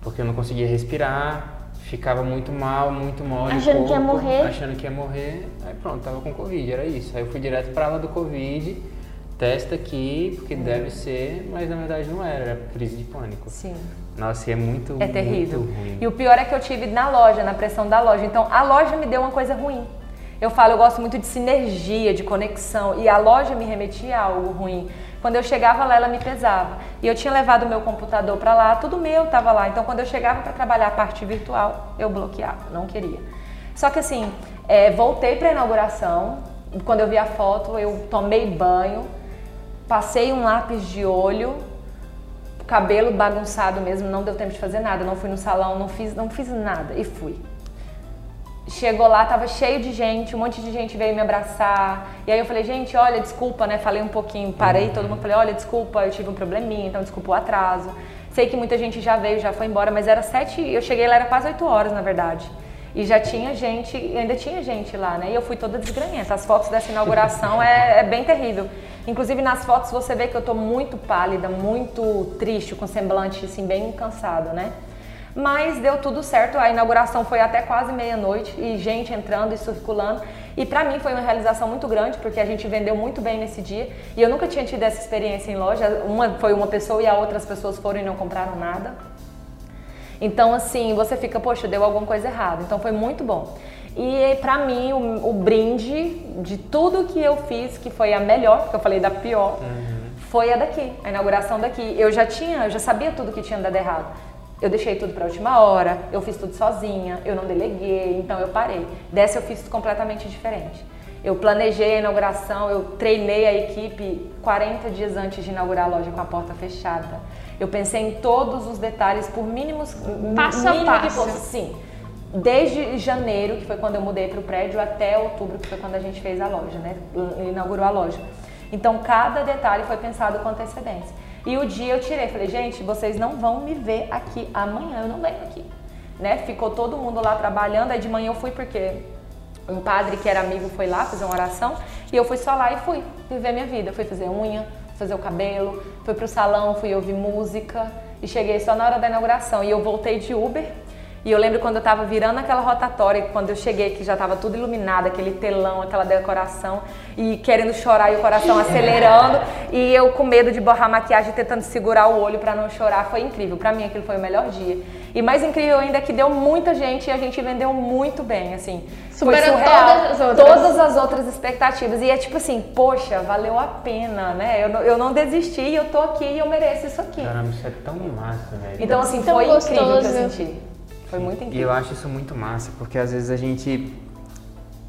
Porque eu não conseguia respirar, ficava muito mal, muito mole. Achando que ia corpo, morrer. Achando que ia morrer. Aí pronto, tava com Covid, era isso. Aí eu fui direto pra aula do Covid, testa aqui, porque deve ser, mas na verdade não era, era crise de pânico. Sim. Nossa, e é muito, É terrível. muito ruim. E o pior é que eu tive na loja, na pressão da loja. Então a loja me deu uma coisa ruim. Eu falo, eu gosto muito de sinergia, de conexão. E a loja me remetia a algo ruim. Quando eu chegava lá, ela me pesava. E eu tinha levado o meu computador para lá, tudo meu estava lá. Então quando eu chegava para trabalhar a parte virtual, eu bloqueava, não queria. Só que assim, é, voltei para a inauguração. Quando eu vi a foto, eu tomei banho, passei um lápis de olho, cabelo bagunçado mesmo, não deu tempo de fazer nada, não fui no salão, não fiz, não fiz nada e fui. Chegou lá, tava cheio de gente, um monte de gente veio me abraçar. E aí eu falei, gente, olha, desculpa, né? Falei um pouquinho, parei, todo mundo falei, olha, desculpa, eu tive um probleminha, então desculpa o atraso. Sei que muita gente já veio, já foi embora, mas era sete, eu cheguei lá, era quase oito horas, na verdade. E já tinha gente, ainda tinha gente lá, né? E eu fui toda desgranhenta. As fotos dessa inauguração é, é bem terrível. Inclusive nas fotos você vê que eu tô muito pálida, muito triste, com semblante assim, bem cansado, né? Mas deu tudo certo, a inauguração foi até quase meia-noite e gente entrando e circulando. E pra mim foi uma realização muito grande, porque a gente vendeu muito bem nesse dia. E eu nunca tinha tido essa experiência em loja. Uma foi uma pessoa e a outras pessoas foram e não compraram nada. Então, assim, você fica, poxa, deu alguma coisa errada. Então, foi muito bom. E pra mim, o, o brinde de tudo que eu fiz, que foi a melhor, porque eu falei da pior, foi a daqui, a inauguração daqui. Eu já tinha, eu já sabia tudo que tinha dado errado. Eu deixei tudo pra última hora, eu fiz tudo sozinha, eu não deleguei, então eu parei. Dessa eu fiz completamente diferente. Eu planejei a inauguração, eu treinei a equipe 40 dias antes de inaugurar a loja com a porta fechada. Eu pensei em todos os detalhes, por mínimos Passo a mínimo que passo. fosse. Sim. Desde janeiro, que foi quando eu mudei para o prédio, até outubro, que foi quando a gente fez a loja, né? Inaugurou a loja. Então, cada detalhe foi pensado com antecedência. E o dia eu tirei, falei, gente, vocês não vão me ver aqui amanhã, eu não venho aqui. Né? Ficou todo mundo lá trabalhando, aí de manhã eu fui porque um padre que era amigo foi lá fazer uma oração e eu fui só lá e fui viver minha vida. Fui fazer unha, fazer o cabelo, fui pro salão, fui ouvir música e cheguei só na hora da inauguração. E eu voltei de Uber. E eu lembro quando eu tava virando aquela rotatória, quando eu cheguei que já tava tudo iluminado, aquele telão, aquela decoração, e querendo chorar e o coração acelerando, e eu com medo de borrar a maquiagem, tentando segurar o olho para não chorar, foi incrível. Para mim aquilo foi o melhor dia. E mais incrível ainda é que deu muita gente e a gente vendeu muito bem, assim. Superou todas as outras. Todas as outras expectativas. E é tipo assim, poxa, valeu a pena, né? Eu não, eu não desisti, eu tô aqui e eu mereço isso aqui. Caramba, isso é tão massa, velho. Então, assim, Tão foi incrível que eu gostoso. senti. Foi muito E incrível. eu acho isso muito massa, porque às vezes a gente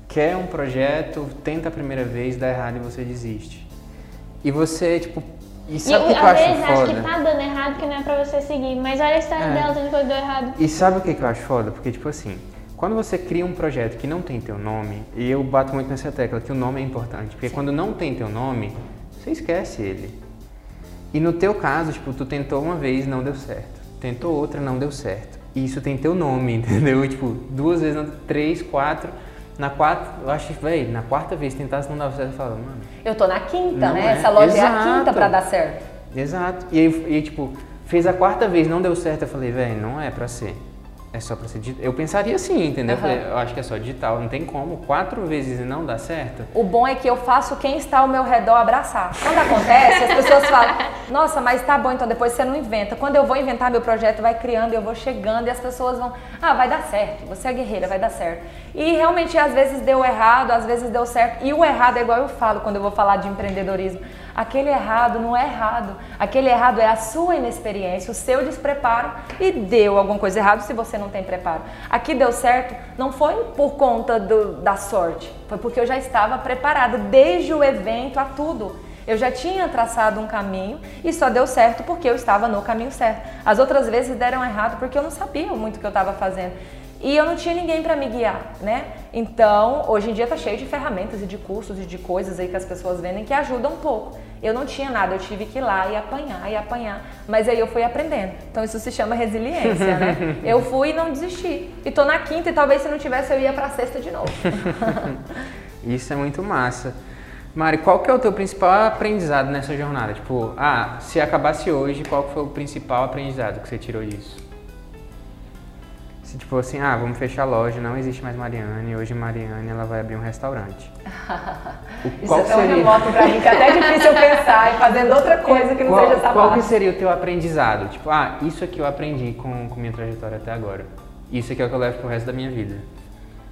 quer um projeto, tenta a primeira vez, dá errado e você desiste. E você, tipo. E E sabe o que, que eu às acho vezes acho foda? que tá dando errado que não é pra você seguir. Mas olha a história É. dela, tendo coisa deu errado. E sabe o que, que eu acho foda? Porque, tipo assim, quando você cria um projeto que não tem teu nome, e eu bato muito nessa tecla que o nome é importante, porque quando não tem teu nome, você esquece ele. E no teu caso, tipo, tu tentou uma vez, não deu certo. Tentou outra, não deu certo. E isso tem teu nome, entendeu? Tipo, duas vezes, não- três, quatro. Na quarta, eu acho que, velho, na quarta vez tentasse não dava certo, eu falava, mano, Eu tô na quinta, né? é. Essa loja é a Exato. quinta pra dar certo. Exato. E aí, e, tipo, fez a quarta vez, não deu certo. Eu falei, velho, não é pra ser. É só pra ser digital. Eu pensaria assim, entendeu? Eu, Aham. falei, eu acho que é só digital, não tem como. Quatro vezes e não dá certo. O bom é que eu faço quem está ao meu redor abraçar. Quando acontece, as pessoas falam: Nossa, mas tá bom, então depois você não inventa. Quando eu vou inventar meu projeto, vai criando, eu vou chegando e as pessoas vão: Ah, vai dar certo. Você é guerreira, vai dar certo. E realmente, às vezes deu errado, às vezes deu certo. E o errado é igual eu falo quando eu vou falar de empreendedorismo. Aquele errado não é errado. Aquele errado é a sua inexperiência, o seu despreparo e deu alguma coisa errada se você não tem preparo. Aqui deu certo, não foi por conta do- da sorte, foi porque eu já estava preparada desde o evento a tudo. Eu já tinha traçado um caminho e só deu certo porque eu estava no caminho certo. As outras vezes deram errado porque eu não sabia muito o que eu estava fazendo. E eu não tinha ninguém para me guiar, né? Então, hoje em dia tá cheio de ferramentas e de cursos e de coisas aí que as pessoas vendem que ajudam um pouco. Eu não tinha nada, eu tive que ir lá e apanhar e apanhar, mas aí eu fui aprendendo. Então isso se chama resiliência, né? Eu fui e não desisti. E tô na quinta e talvez se não tivesse eu ia pra sexta de novo. Isso é muito massa. Mari, qual que é o teu principal aprendizado nessa jornada? Tipo, ah, se acabasse hoje, qual que foi o principal aprendizado que você tirou disso? Se tipo assim, ah, vamos fechar a loja, não existe mais Mariane, hoje Mariane ela vai abrir um restaurante. O- Isso qual é tão seria- remoto pra mim que é até difícil eu pensar em fazendo outra coisa que não qual, seja essa qual que seria o teu aprendizado? Tipo, ah, isso aqui eu aprendi com, com minha trajetória até agora. Isso aqui é o que eu levo pro resto da minha vida.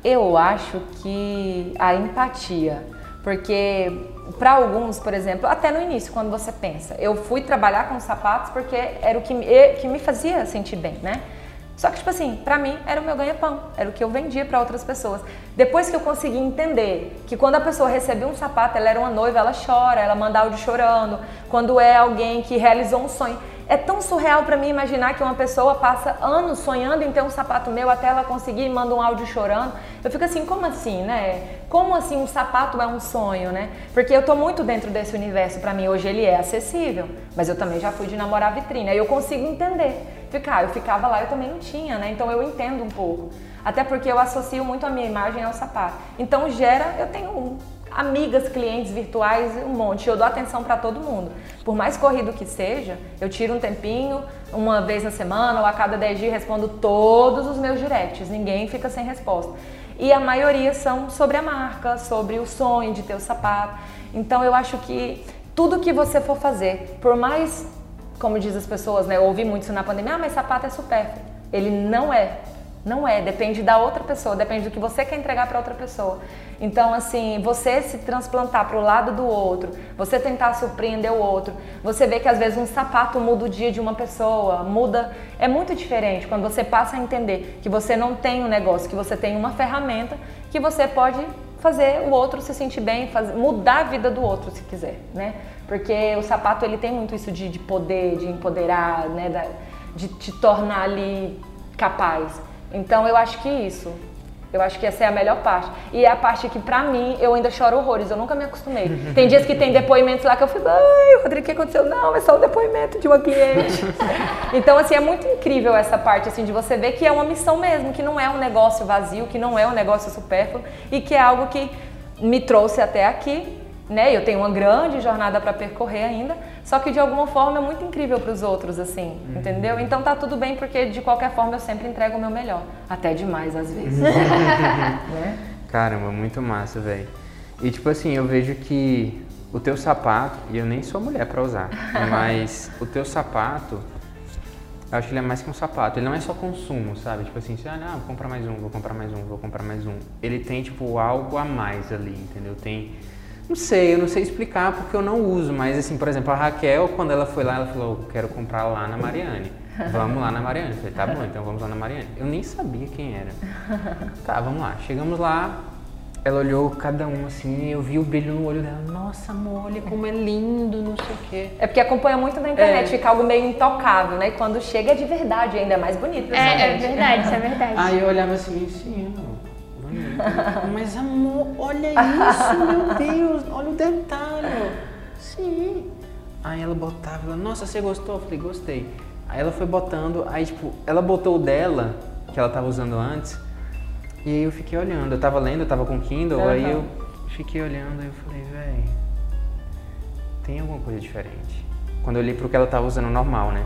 Eu acho que a empatia, porque para alguns, por exemplo, até no início, quando você pensa, eu fui trabalhar com sapatos porque era o que me, que me fazia sentir bem, né? Só que, tipo assim, pra mim era o meu ganha-pão, era o que eu vendia pra outras pessoas. Depois que eu consegui entender que quando a pessoa recebeu um sapato, ela era uma noiva, ela chora, ela manda áudio chorando. Quando é alguém que realizou um sonho. É tão surreal pra mim imaginar que uma pessoa passa anos sonhando em ter um sapato meu até ela conseguir e manda um áudio chorando. Eu fico assim, como assim, né? Como assim um sapato é um sonho, né? Porque eu tô muito dentro desse universo, pra mim hoje ele é acessível, mas eu também já fui de namorar vitrine, aí eu consigo entender. Ficar, eu ficava lá, eu também não tinha, né? Então eu entendo um pouco. Até porque eu associo muito a minha imagem ao sapato. Então gera, eu tenho amigas, clientes virtuais, um monte. Eu dou atenção para todo mundo. Por mais corrido que seja, eu tiro um tempinho, uma vez na semana ou a cada 10 dias respondo todos os meus directs. Ninguém fica sem resposta. E a maioria são sobre a marca, sobre o sonho de ter o sapato. Então eu acho que tudo que você for fazer, por mais, como diz as pessoas, né? Eu ouvi muito isso na pandemia, ah, mas sapato é supérfluo. Ele não é. Não é, depende da outra pessoa, depende do que você quer entregar para outra pessoa. Então, assim, você se transplantar para o lado do outro, você tentar surpreender o outro, você vê que às vezes um sapato muda o dia de uma pessoa, muda. É muito diferente quando você passa a entender que você não tem um negócio, que você tem uma ferramenta que você pode fazer o outro se sentir bem, fazer, mudar a vida do outro se quiser, né? Porque o sapato ele tem muito isso de, de poder, de empoderar, né? Da- de te tornar ali capaz. Então eu acho que isso. Eu acho que essa é a melhor parte. E é a parte que, pra mim, eu ainda choro horrores. Eu nunca me acostumei. Tem dias que tem depoimentos lá que eu fico, ai, Rodrigo, o que aconteceu? Não, é só o depoimento de uma cliente. então, assim, é muito incrível essa parte, assim, de você ver que é uma missão mesmo, que não é um negócio vazio, que não é um negócio supérfluo e que é algo que me trouxe até aqui, né? Eu tenho uma grande jornada para percorrer ainda, só que de alguma forma é muito incrível para os outros, assim, entendeu? Então tá tudo bem porque de qualquer forma eu sempre entrego o meu melhor, até demais às vezes. né? Caramba, muito massa, velho. E tipo assim, eu vejo que o teu sapato, e eu nem sou mulher pra usar, mas o teu sapato, eu acho que ele é mais que um sapato. Ele não é só consumo, sabe? Tipo assim, você, ah, não, vou comprar mais um, vou comprar mais um, vou comprar mais um. Ele tem, tipo, algo a mais ali, entendeu? Tem. Não sei, eu não sei explicar porque eu não uso, mas assim, por exemplo, a Raquel, quando ela foi lá, ela falou, eu quero comprar lá na Mariane. Vamos lá na Mariane. Eu falei, tá bom, então vamos lá na Mariane. Eu nem sabia quem era. Tá, vamos lá. Chegamos lá, ela olhou cada um assim, eu vi o brilho no olho dela. Nossa, amor, olha como é lindo, não sei o quê. É porque acompanha muito na internet, É. fica algo meio intocável, né? E quando chega é de verdade, ainda é mais bonito. É, é pessoalmente. verdade, isso é verdade. Aí eu olhava assim, sim, amor. Mas amor, olha isso, meu Deus, olha o detalhe. Sim. Aí ela botava, ela, nossa, você gostou? Eu falei, gostei. Aí ela foi botando, aí tipo, ela botou o dela, que ela tava usando antes, e aí eu fiquei olhando. Eu tava lendo, eu tava com Kindle, aí Aham. eu fiquei olhando, aí eu falei, véi, tem alguma coisa diferente. Quando eu olhei pro que ela tava usando normal, né?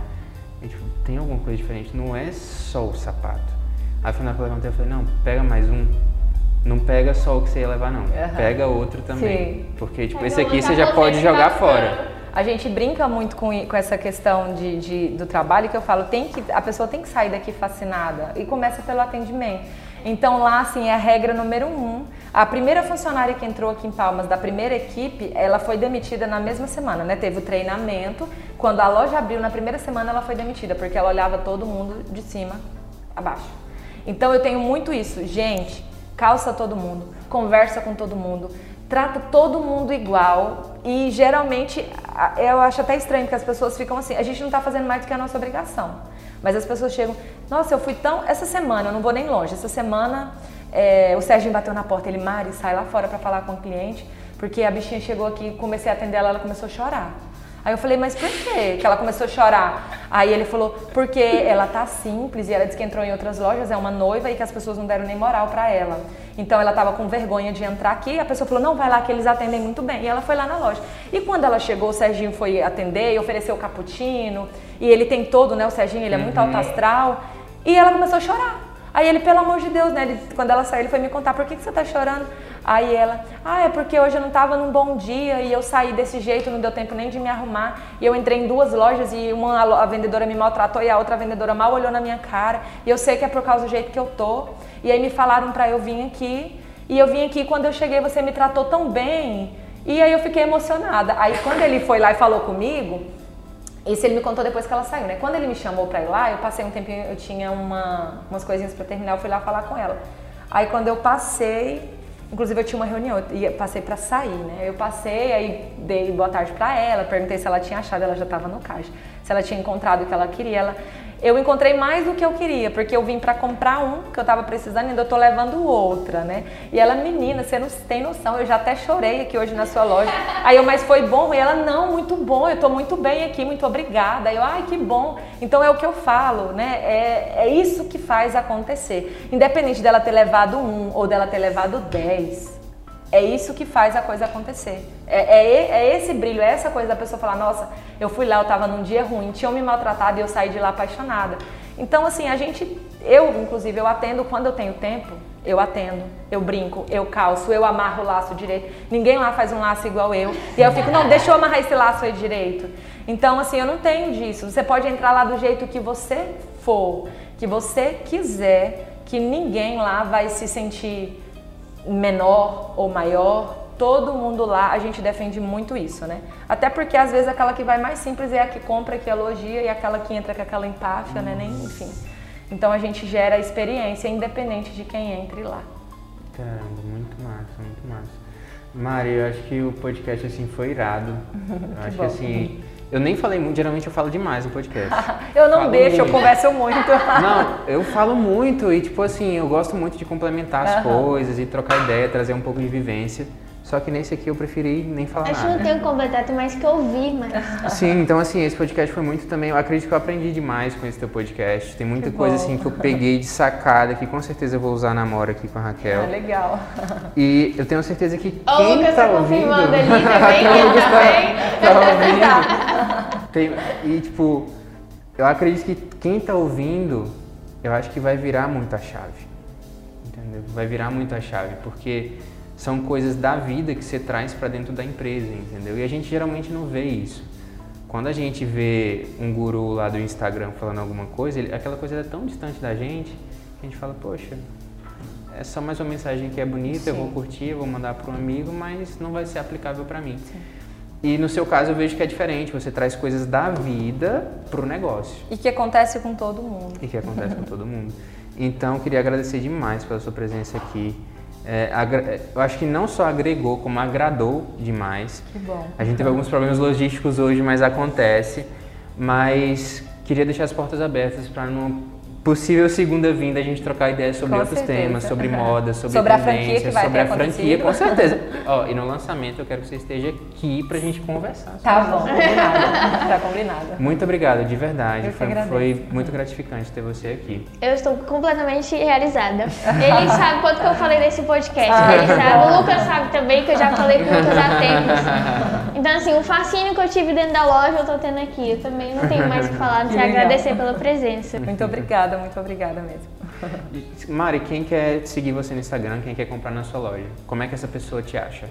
E, tipo, tem alguma coisa diferente, não é só o sapato. Aí foi na hora que eu levantei, eu falei, não, pega mais um. Não pega só o que você ia levar, não. Aham. Pega outro também. Sim. Porque, tipo, Pega esse aqui você já pode jogar fora. A gente brinca muito com, com essa questão de, de- do trabalho que eu falo, tem que, a pessoa tem que sair daqui fascinada e começa pelo atendimento. Então lá, assim, é a regra número um. A primeira funcionária que entrou aqui em Palmas, da primeira equipe, ela foi demitida na mesma semana, né? Teve o treinamento. Quando a loja abriu, na primeira semana ela foi demitida, porque ela olhava todo mundo de cima a baixo. Então eu tenho muito isso. Gente, calça todo mundo, conversa com todo mundo, trata todo mundo igual e geralmente eu acho até estranho porque as pessoas ficam assim, a gente não tá fazendo mais do que a nossa obrigação. Mas as pessoas chegam, nossa, eu fui tão. Essa semana, eu não vou nem longe, essa semana é, o Serginho bateu na porta, ele, Mari, sai lá fora pra falar com o cliente, porque a bichinha chegou aqui, comecei a atender ela, ela começou a chorar. Aí eu falei, mas por quê que ela começou a chorar? Aí ele falou, porque ela tá simples e ela disse que entrou em outras lojas, é uma noiva e que as pessoas não deram nem moral pra ela. Então ela tava com vergonha de entrar aqui, a pessoa falou, não, vai lá que eles atendem muito bem. E ela foi lá na loja. E quando ela chegou, o Serginho foi atender e ofereceu o cappuccino, e ele tem todo, né, o Serginho, ele é muito alto astral, e ela começou a chorar. Aí ele, pelo amor de Deus, né? ele- quando ela saiu, ele foi me contar, por que, que você tá chorando? Aí ela, ah, é porque hoje eu não tava num bom dia e eu saí desse jeito, não deu tempo nem de me arrumar. E eu entrei em duas lojas e uma a vendedora me maltratou e a outra vendedora mal olhou na minha cara. E eu sei que é por causa do jeito que eu tô. E aí me falaram pra eu vir aqui. E eu vim aqui, quando eu cheguei, você me tratou tão bem. E aí eu fiquei emocionada. Aí quando ele foi lá e falou comigo, isso ele me contou depois que ela saiu, né? Quando ele me chamou pra ir lá, eu passei um tempinho, eu tinha uma, umas coisinhas pra terminar, eu fui lá falar com ela. Aí quando eu passei, inclusive eu tinha uma reunião, eu passei pra sair, né? Eu passei, aí dei boa tarde pra ela, perguntei se ela tinha achado, ela já tava no caixa, se ela tinha encontrado o que ela queria. Ela, eu encontrei mais do que eu queria, porque eu vim pra comprar um que eu tava precisando e ainda tô levando outra, né? E ela, menina, você não tem noção, eu já até chorei aqui hoje na sua loja. Aí eu, mas foi bom? E ela, não, muito bom, eu tô muito bem aqui, muito obrigada. Aí eu, ai, que bom. Então é o que eu falo, né? É, é isso que faz acontecer. Independente dela ter levado um ou dela ter levado dez. É isso que faz a coisa acontecer. É, é, é esse brilho, é essa coisa da pessoa falar, nossa, eu fui lá, eu tava num dia ruim, tinham me maltratado e eu saí de lá apaixonada. Então, assim, a gente, eu, inclusive, eu atendo quando eu tenho tempo, eu atendo, eu brinco, eu calço, eu amarro o laço direito. Ninguém lá faz um laço igual eu. E eu fico, não, deixa eu amarrar esse laço aí direito. Então, assim, eu não tenho disso. Você pode entrar lá do jeito que você for, que você quiser, que ninguém lá vai se sentir menor ou maior, todo mundo lá, a gente defende muito isso, né? Até porque às vezes aquela que vai mais simples é a que compra, que elogia, e aquela que entra com aquela empáfia, né? Nem, enfim. Então a gente gera a experiência independente de quem entre lá. Caramba, muito massa, muito massa. Mari, eu acho que o podcast assim foi irado. Eu acho que bom. assim, eu nem falei muito, geralmente eu falo demais no podcast. Eu não Falo deixo, eu muito. converso muito. Não, eu falo muito e tipo assim, eu gosto muito de complementar as Aham. coisas e trocar ideia, trazer um pouco de vivência. Só que nesse aqui eu preferi nem falar Acho que não nada. tenho tem mais que ouvir, mas. Sim, então assim, esse podcast foi muito também. Eu acredito que eu aprendi demais com esse teu podcast. Tem muita Que coisa bom. assim que eu peguei de sacada que com certeza eu vou usar na Mora aqui com a Raquel. Ah, legal. E eu tenho certeza que o quem Lucas tá tá ouvindo, confirmando ali também, o Lucas tá, tá ouvindo. Tem- e tipo, eu acredito que quem tá ouvindo, eu acho que vai virar muito a chave. Entendeu? Vai virar muito a chave, porque são coisas da vida que você traz para dentro da empresa, entendeu? E a gente geralmente não vê isso. Quando a gente vê um guru lá do Instagram falando alguma coisa, ele- aquela coisa é tão distante da gente, que a gente fala, poxa, é só mais uma mensagem que é bonita, eu vou Sim. curtir, eu vou mandar para um amigo, mas não vai ser aplicável para mim. E no seu caso eu vejo que é diferente, você traz coisas da vida pro negócio. E que acontece com todo mundo. E que acontece com todo mundo. Então, queria agradecer demais pela sua presença aqui. É, eu acho que não só agregou, como agradou demais. Que bom. A gente teve alguns problemas logísticos hoje, mas acontece. Mas queria deixar as portas abertas para no possível segunda vinda a gente trocar ideias sobre Com outros certeza. temas, sobre moda, sobre, Sobre a franquia tendências, que vai sobre ter a franquia, com certeza. Ó, e no lançamento eu quero que você esteja aqui pra gente conversar. Tá bom, combinado. tá combinado. Muito obrigado, de verdade. Foi, foi muito gratificante ter você aqui. Eu estou completamente realizada. Ele sabe quanto que eu falei desse podcast. Ah, ele sabe. bom. O Lucas sabe também, que eu já falei com há tempos. Então, assim, o fascínio que eu tive dentro da loja eu tô tendo aqui. Eu também não tenho mais o que falar, não sei agradecer pela presença. Muito obrigada, muito obrigada mesmo. E, Mari, quem quer seguir você no Instagram, quem quer comprar na sua loja, como é que essa pessoa te acha?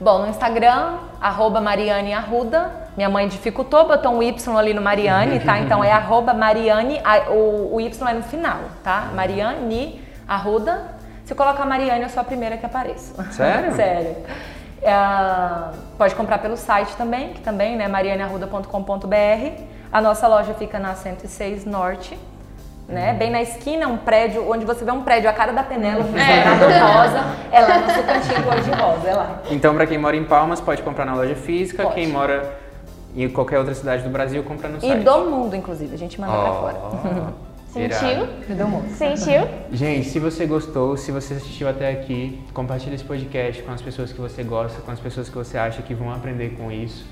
Bom, no Instagram, arroba Mariane Arruda. Minha mãe dificultou, botou um Y ali no Mariane, tá? Então é arroba Mariane, o, o Y é no final, tá? Mariane Arruda. Se eu colocar Mariane, eu sou a primeira que apareço. Sério? Sério. É, pode comprar pelo site também, que também, né? marianearruda.com.br. A nossa loja fica na 106 Norte, né? Bem na esquina, um prédio, onde você vê um prédio, a cara da Penélope, quadrado rosa. É lá no seu cantinho cor de rosa, é lá. Então, pra quem mora em Palmas, pode comprar na loja física. Pode. Quem mora em qualquer outra cidade do Brasil, compra no E site. do mundo, inclusive, a gente manda pra fora. Sentiu? E mundo. Sentiu? Gente, se você gostou, se você assistiu até aqui, compartilhe esse podcast com as pessoas que você gosta, com as pessoas que você acha que vão aprender com isso.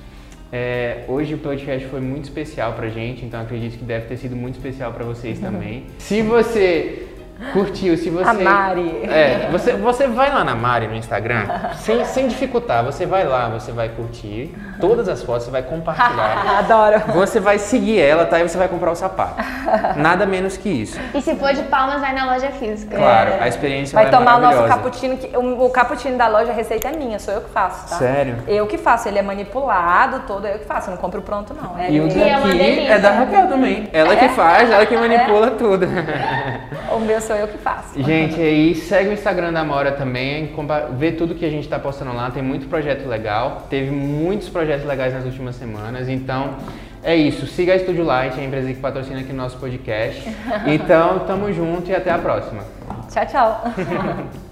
É, hoje o podcast foi muito especial pra gente, então acredito que deve ter sido muito especial pra vocês também. Se você curtiu, se você... A Mari. É, você, você vai lá na Mari no Instagram, sem, sem dificultar, você vai lá, você vai curtir todas as fotos, você vai compartilhar. Adoro. Você vai seguir ela, tá? E você vai comprar o sapato. Nada menos que isso. E se for de palmas, vai na loja física. Claro, a experiência Vai ela é tomar o nosso cappuccino, que, o, o cappuccino da loja, a receita é minha, sou eu que faço, tá? Sério? Eu que faço, ele é manipulado todo, eu que faço, eu não compro pronto não. É E o é daqui delícia. é da Raquel também. Ela que faz, ela que manipula tudo. O meu sou eu que faço. Gente, aí segue o Instagram da Amora também, vê tudo que a gente tá postando lá, tem muito projeto legal. Teve muitos projetos legais nas últimas semanas, então é isso. Siga a Estúdio Light, a empresa que patrocina aqui o nosso podcast. Então, tamo junto e até a próxima. Tchau, tchau.